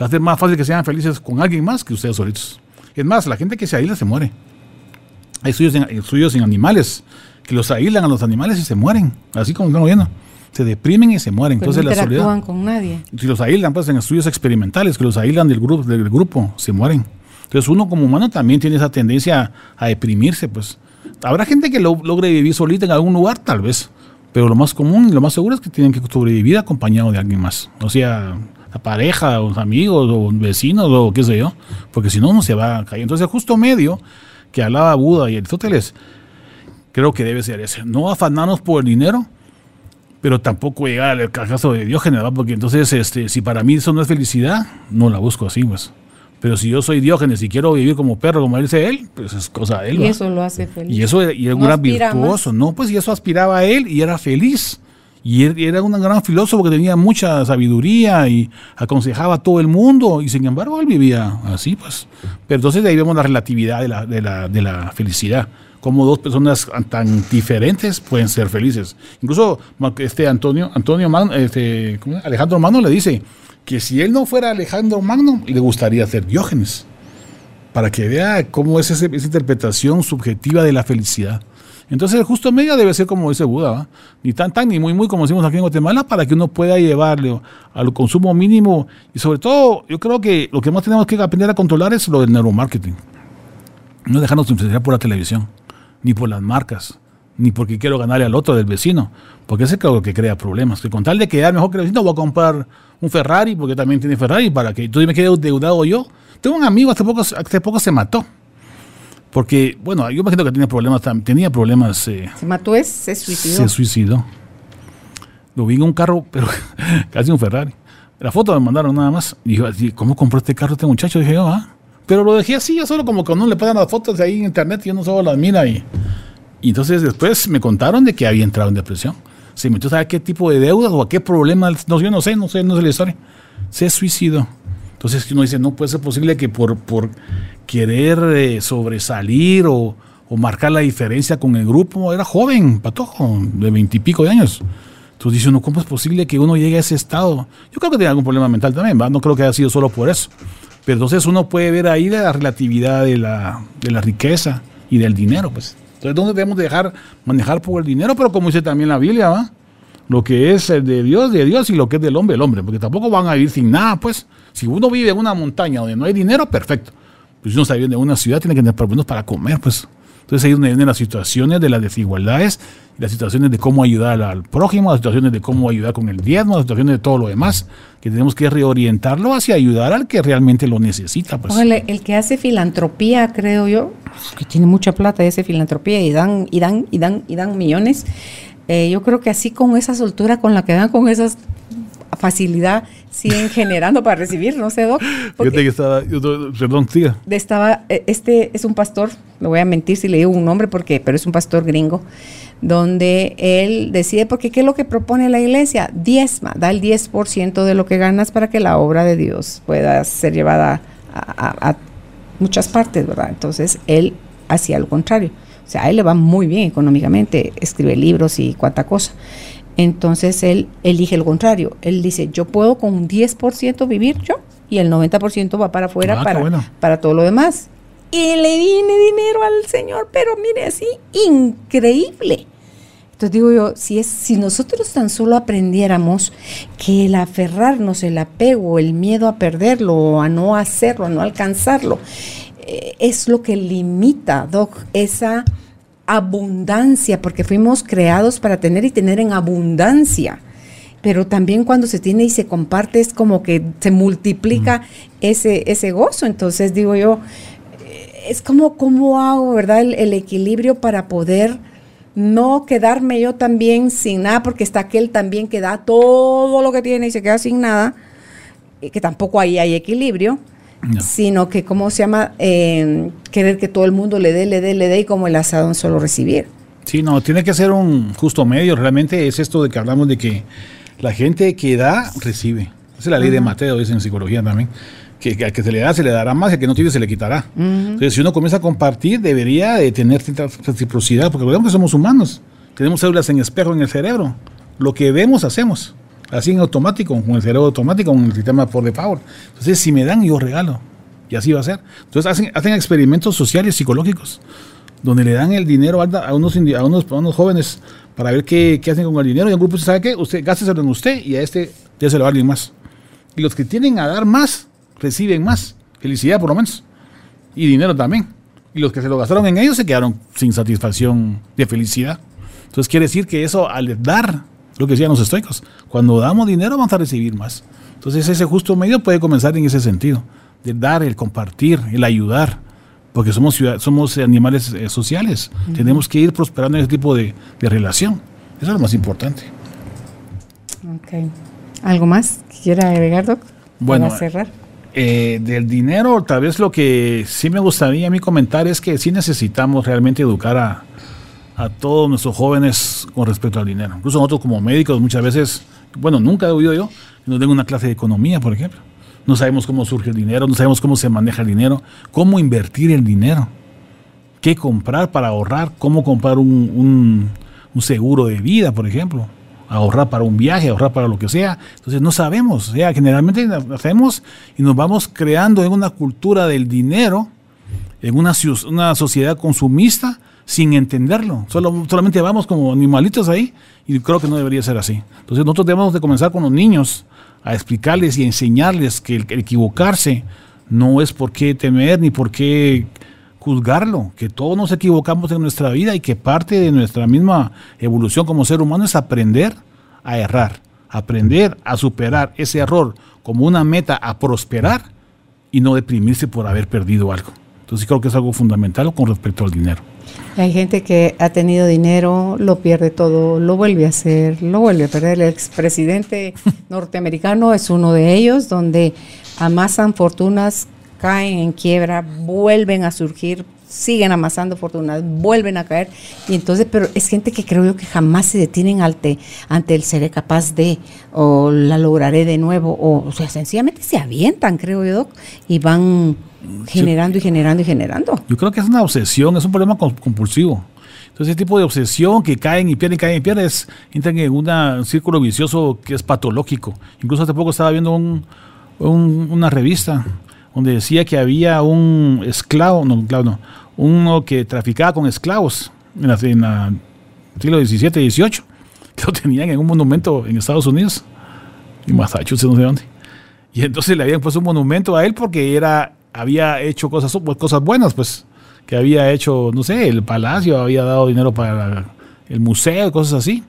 Va a ser más fácil que sean felices con alguien más que ustedes solitos. Es más, la gente que se aísla se muere. Hay estudios en, estudios en animales que los aíslan a los animales y se mueren, así como estamos viendo. Se deprimen y se mueren. Pero Entonces, no interactúan con nadie. Si los aíslan, pues en estudios experimentales, que los aíslan del grupo, del grupo se mueren. Entonces uno como humano también tiene esa tendencia a deprimirse, pues. Habrá gente que logre vivir solita en algún lugar, tal vez, pero lo más común y lo más seguro es que tienen que sobrevivir acompañado de alguien más. O sea, la pareja, o amigos, o vecinos, o qué sé yo, porque si no, uno se va a caer. Entonces, justo medio que hablaba Buda y Aristóteles, creo que debe ser ese. No afanarnos por el dinero, pero tampoco llegar al caso de Diógenes, ¿va? porque entonces, este, si para mí eso no es felicidad, no la busco así, pues. Pero si yo soy Diógenes y quiero vivir como perro, como dice él, pues es cosa de él. Y eso lo hace feliz. Y eso y era un gran virtuoso, ¿no? Pues y eso aspiraba a él y era feliz. Y era un gran filósofo que tenía mucha sabiduría y aconsejaba a todo el mundo. Y sin embargo, él vivía así, pues. Pero entonces de ahí vemos la relatividad de la, de la, de la felicidad cómo dos personas tan diferentes pueden ser felices. Incluso este Antonio, Antonio este, Alejandro Magno le dice que si él no fuera Alejandro Magno, le gustaría ser Diógenes, para que vea cómo es esa interpretación subjetiva de la felicidad. Entonces el justo medio debe ser como dice Buda, ni tan tan ni muy muy como decimos aquí en Guatemala, para que uno pueda llevarle al consumo mínimo y sobre todo yo creo que lo que más tenemos que aprender a controlar es lo del neuromarketing. No dejarnos influenciar por la televisión ni por las marcas, ni porque quiero ganarle al otro del vecino, porque ese es lo que crea problemas. Que con tal de quedar mejor que el vecino, voy a comprar un Ferrari, porque también tiene Ferrari, para que tú me quede deudado yo. Tengo un amigo, hace poco, hace poco se mató. Porque, bueno, yo imagino que tenía problemas, tenía problemas. Eh, ¿Se mató? Es, ¿Se suicidó? Se suicidó. Lo vi en un carro, <laughs> pero casi un Ferrari. La foto me mandaron nada más. Y yo, ¿cómo compró este carro este muchacho? Dije yo, ah. Pero lo dejé así, yo solo como que no le pasan las fotos ahí en internet y uno solo las mira y, y entonces después me contaron de que había entrado en depresión. Se metió a qué tipo de deudas o a qué problemas, no, yo no sé, no sé, no sé la historia. Se suicidó. Entonces uno dice, no puede ser posible que por, por querer eh, sobresalir o, o, marcar la diferencia con el grupo, era joven, patojo, de veintipico de años. Entonces dice uno, ¿cómo es posible que uno llegue a ese estado? Yo creo que tiene algún problema mental también, ¿va? no creo que haya sido solo por eso. Pero entonces uno puede ver ahí la relatividad de la, de la riqueza y del dinero, pues. Entonces, ¿dónde debemos dejar manejar por el dinero? Pero como dice también la Biblia, ¿va? Lo que es de Dios, de Dios, y lo que es del hombre, el hombre. Porque tampoco van a vivir sin nada, pues. Si uno vive en una montaña donde no hay dinero, perfecto. Pues si uno está viviendo en una ciudad, tiene que tener problemas para comer, pues. Entonces ahí es donde vienen las situaciones de las desigualdades, las situaciones de cómo ayudar al prójimo, las situaciones de cómo ayudar con el diezmo, las situaciones de todo lo demás, que tenemos que reorientarlo hacia ayudar al que realmente lo necesita. Pues. el que hace filantropía, creo yo, que tiene mucha plata y hace filantropía y dan, y dan, y dan, y dan millones. Eh, yo creo que así con esa soltura con la que dan, con esa facilidad, siguen <laughs> generando para recibir, no sé, Doc. Fíjate que estaba, perdón, siga. Estaba, eh, este es un pastor, le voy a mentir si le digo un nombre, porque, pero es un pastor gringo, donde él decide, porque ¿qué es lo que propone la iglesia? Diezma, da el 10% de lo que ganas para que la obra de Dios pueda ser llevada a, a muchas partes, ¿verdad? Entonces él hacía lo contrario. O sea, a él le va muy bien económicamente, escribe libros y cuánta cosa. Entonces él elige lo contrario. Él dice, yo puedo con un 10% vivir yo y el 90% va para afuera ah, para, para todo lo demás. Y le vine dinero al Señor, pero mire así, increíble. Entonces digo yo, si, es, si nosotros tan solo aprendiéramos que el aferrarnos, el apego, el miedo a perderlo, a no hacerlo, a no alcanzarlo, eh, es lo que limita, Doc, esa abundancia, porque fuimos creados para tener y tener en abundancia. Pero también cuando se tiene y se comparte es como que se multiplica ese, ese gozo. Entonces digo yo, eh, es como cómo hago, ¿verdad? El, equilibrio para poder no quedarme yo también sin nada, porque está aquel también que da todo lo que tiene y se queda sin nada, que tampoco ahí hay equilibrio sino que, ¿cómo se llama? Eh, querer que todo el mundo le dé, le dé, le dé y como el asado en solo recibir. Sí, no, tiene que ser un justo medio. Realmente es esto de que hablamos de que la gente que da, recibe. Esa es la ley de Mateo, dice en psicología también. Que, al que se le da, se le dará más, y al que no tiene, se le quitará. Entonces, si uno comienza a compartir, debería de tener cierta reciprocidad, porque vemos que somos humanos. Tenemos células en espejo en el cerebro. Lo que vemos, hacemos así en automático, con el cerebro automático, con el sistema por default. Entonces, si me dan, yo regalo. Y así va a ser. Entonces, hacen, hacen experimentos sociales, psicológicos, donde le dan el dinero a unos, a unos, unos jóvenes para ver qué, qué, hacen con el dinero. Y un grupo sabe qué, usted gásteselo en usted y a este ya se lo va a alguien más. Y los que tienen a dar más, reciben más. Felicidad, por lo menos. Y dinero también. Y los que se lo gastaron en ellos se quedaron sin satisfacción de felicidad. Entonces quiere decir que eso al dar lo que decían los estoicos. Cuando damos dinero vamos a recibir más. Entonces ese justo medio puede comenzar en ese sentido, de dar, el compartir, el ayudar, porque somos, somos animales eh, sociales. Tenemos que ir prosperando en ese tipo de, relación. Eso es lo más importante. Ok. ¿Algo más que quiera agregar, Doc? Bueno, Para cerrar. Eh, del dinero, tal vez lo que sí me gustaría a mí comentar es que sí necesitamos realmente educar a, a todos nuestros jóvenes con respecto al dinero. Incluso nosotros como médicos muchas veces, bueno, nunca he oído yo, no tengo una clase de economía, por ejemplo. No sabemos cómo surge el dinero, no sabemos cómo se maneja el dinero, cómo invertir el dinero, qué comprar para ahorrar, cómo comprar un, un seguro de vida, por ejemplo ahorrar para un viaje, ahorrar para lo que sea. Entonces no sabemos, sea, generalmente hacemos y nos vamos creando en una cultura del dinero, en una, una sociedad consumista, sin entenderlo. Solo, solamente vamos como animalitos ahí y creo que no debería ser así. Entonces nosotros debemos de comenzar con los niños a explicarles y enseñarles que el, equivocarse no es por qué temer ni por qué juzgarlo, que todos nos equivocamos en nuestra vida y que parte de nuestra misma evolución como ser humano es aprender a errar, aprender a superar ese error como una meta a prosperar y no deprimirse por haber perdido algo. Entonces creo que es algo fundamental con respecto al dinero. Hay gente que ha tenido dinero, lo pierde todo, lo vuelve a hacer, lo vuelve a perder. El expresidente <laughs> norteamericano es uno de ellos, donde amasan fortunas, caen en quiebra, vuelven a surgir, siguen amasando fortunas, vuelven a caer. Y entonces, pero es gente que creo yo que jamás se detienen ante, ante el seré capaz de, o la lograré de nuevo, o, o sea, sencillamente se avientan, creo yo, y van generando y generando y generando. Yo creo que es una obsesión, es un problema compulsivo. Entonces, ese tipo de obsesión que caen y pierden, caen y pierden, es, entran en un círculo vicioso que es patológico. Incluso hace poco estaba viendo un, una revista donde decía que había un esclavo, no, claro, no, uno que traficaba con esclavos en, la, el siglo XVII y XVIII, que lo tenían en un monumento en Estados Unidos, en Massachusetts, no sé dónde. Y entonces le habían puesto un monumento a él porque era había hecho cosas, cosas buenas, pues, que había hecho, no sé, el palacio había dado dinero para el museo, cosas así.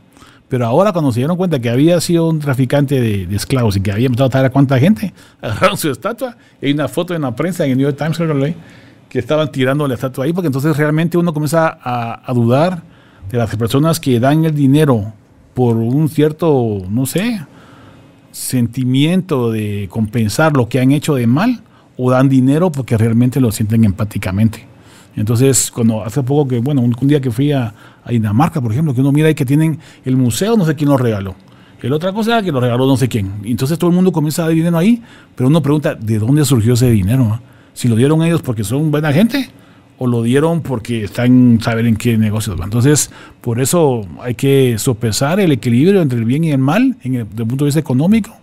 Pero ahora cuando se dieron cuenta que había sido un traficante de, esclavos y que había empezado a traer a cuánta gente, <laughs> agarraron su estatua. Hay una foto en la prensa, en el New York Times, que estaban tirando la estatua ahí, porque entonces realmente uno comienza a, a dudar de las personas que dan el dinero por un cierto, no sé, sentimiento de compensar lo que han hecho de mal o dan dinero porque realmente lo sienten empáticamente. Entonces, cuando hace poco que, bueno, un, día que fui a, Dinamarca, por ejemplo, que uno mira ahí que tienen el museo, no sé quién lo regaló. El otra cosa que lo regaló no sé quién. Entonces todo el mundo comienza a dar dinero ahí, pero uno pregunta, ¿de dónde surgió ese dinero? Si lo dieron ellos porque son buena gente o lo dieron porque están saber en qué negocios van. Entonces, por eso hay que sopesar el equilibrio entre el bien y el mal desde el punto de vista económico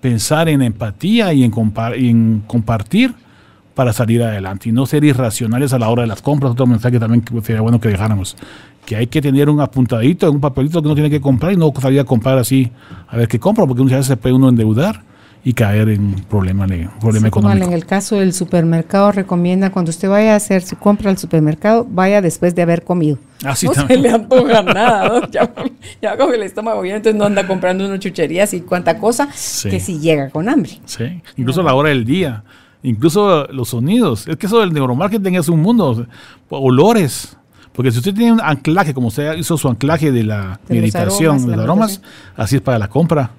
pensar en empatía y en, en compartir para salir adelante y no ser irracionales a la hora de las compras. Otro mensaje también que sería bueno que dejáramos, que hay que tener un apuntadito, un papelito que uno tiene que comprar y no salir a comprar así a ver qué compra, porque muchas veces se puede uno endeudar y caer en problemas problema económico. en el caso del supermercado recomienda cuando usted vaya a hacer su compra al supermercado, vaya después de haber comido. Así no se le antoja nada, ¿no? ya, ya con el estómago bien, entonces no anda comprando unas chucherías y cuánta cosa que si llega con hambre. Sí, incluso a la hora del día, incluso los sonidos. Es que eso del neuromarketing es un mundo, olores. Porque si usted tiene un anclaje, como usted hizo su anclaje de la meditación, de los aromas, así es para la compra.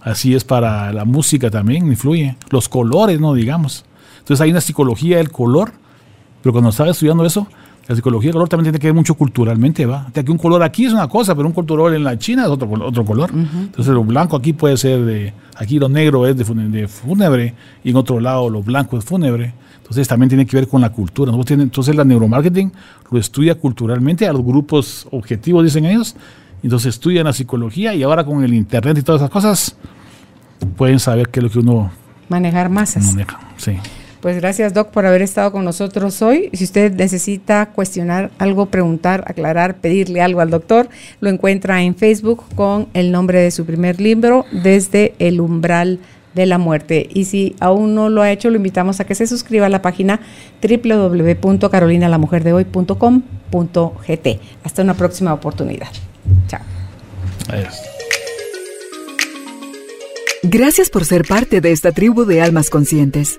Así es para la música también, influye. Los colores, no digamos. Entonces hay una psicología del color, pero cuando estaba estudiando eso, la psicología del color también tiene que ver mucho culturalmente, ¿va? que un color aquí es una cosa, pero un color en la China es otro, otro color. Entonces lo blanco aquí puede ser de, aquí lo negro es de, fúnebre y en otro lado lo blanco es fúnebre. Entonces también tiene que ver con la cultura. Entonces la neuromarketing lo estudia culturalmente a los grupos objetivos, dicen ellos, entonces estudian la psicología y ahora con el internet y todas esas cosas pueden saber qué es lo que uno manejar masas. Maneja, sí. Pues gracias Doc por haber estado con nosotros hoy. Si usted necesita cuestionar algo, preguntar, aclarar, pedirle algo al doctor, lo encuentra en Facebook con el nombre de su primer libro, Desde el umbral de la muerte. Y si aún no lo ha hecho, lo invitamos a que se suscriba a la página www.carolinalamujerdehoy.com.gt. Hasta una próxima oportunidad. Chao. Gracias por ser parte de esta tribu de almas conscientes.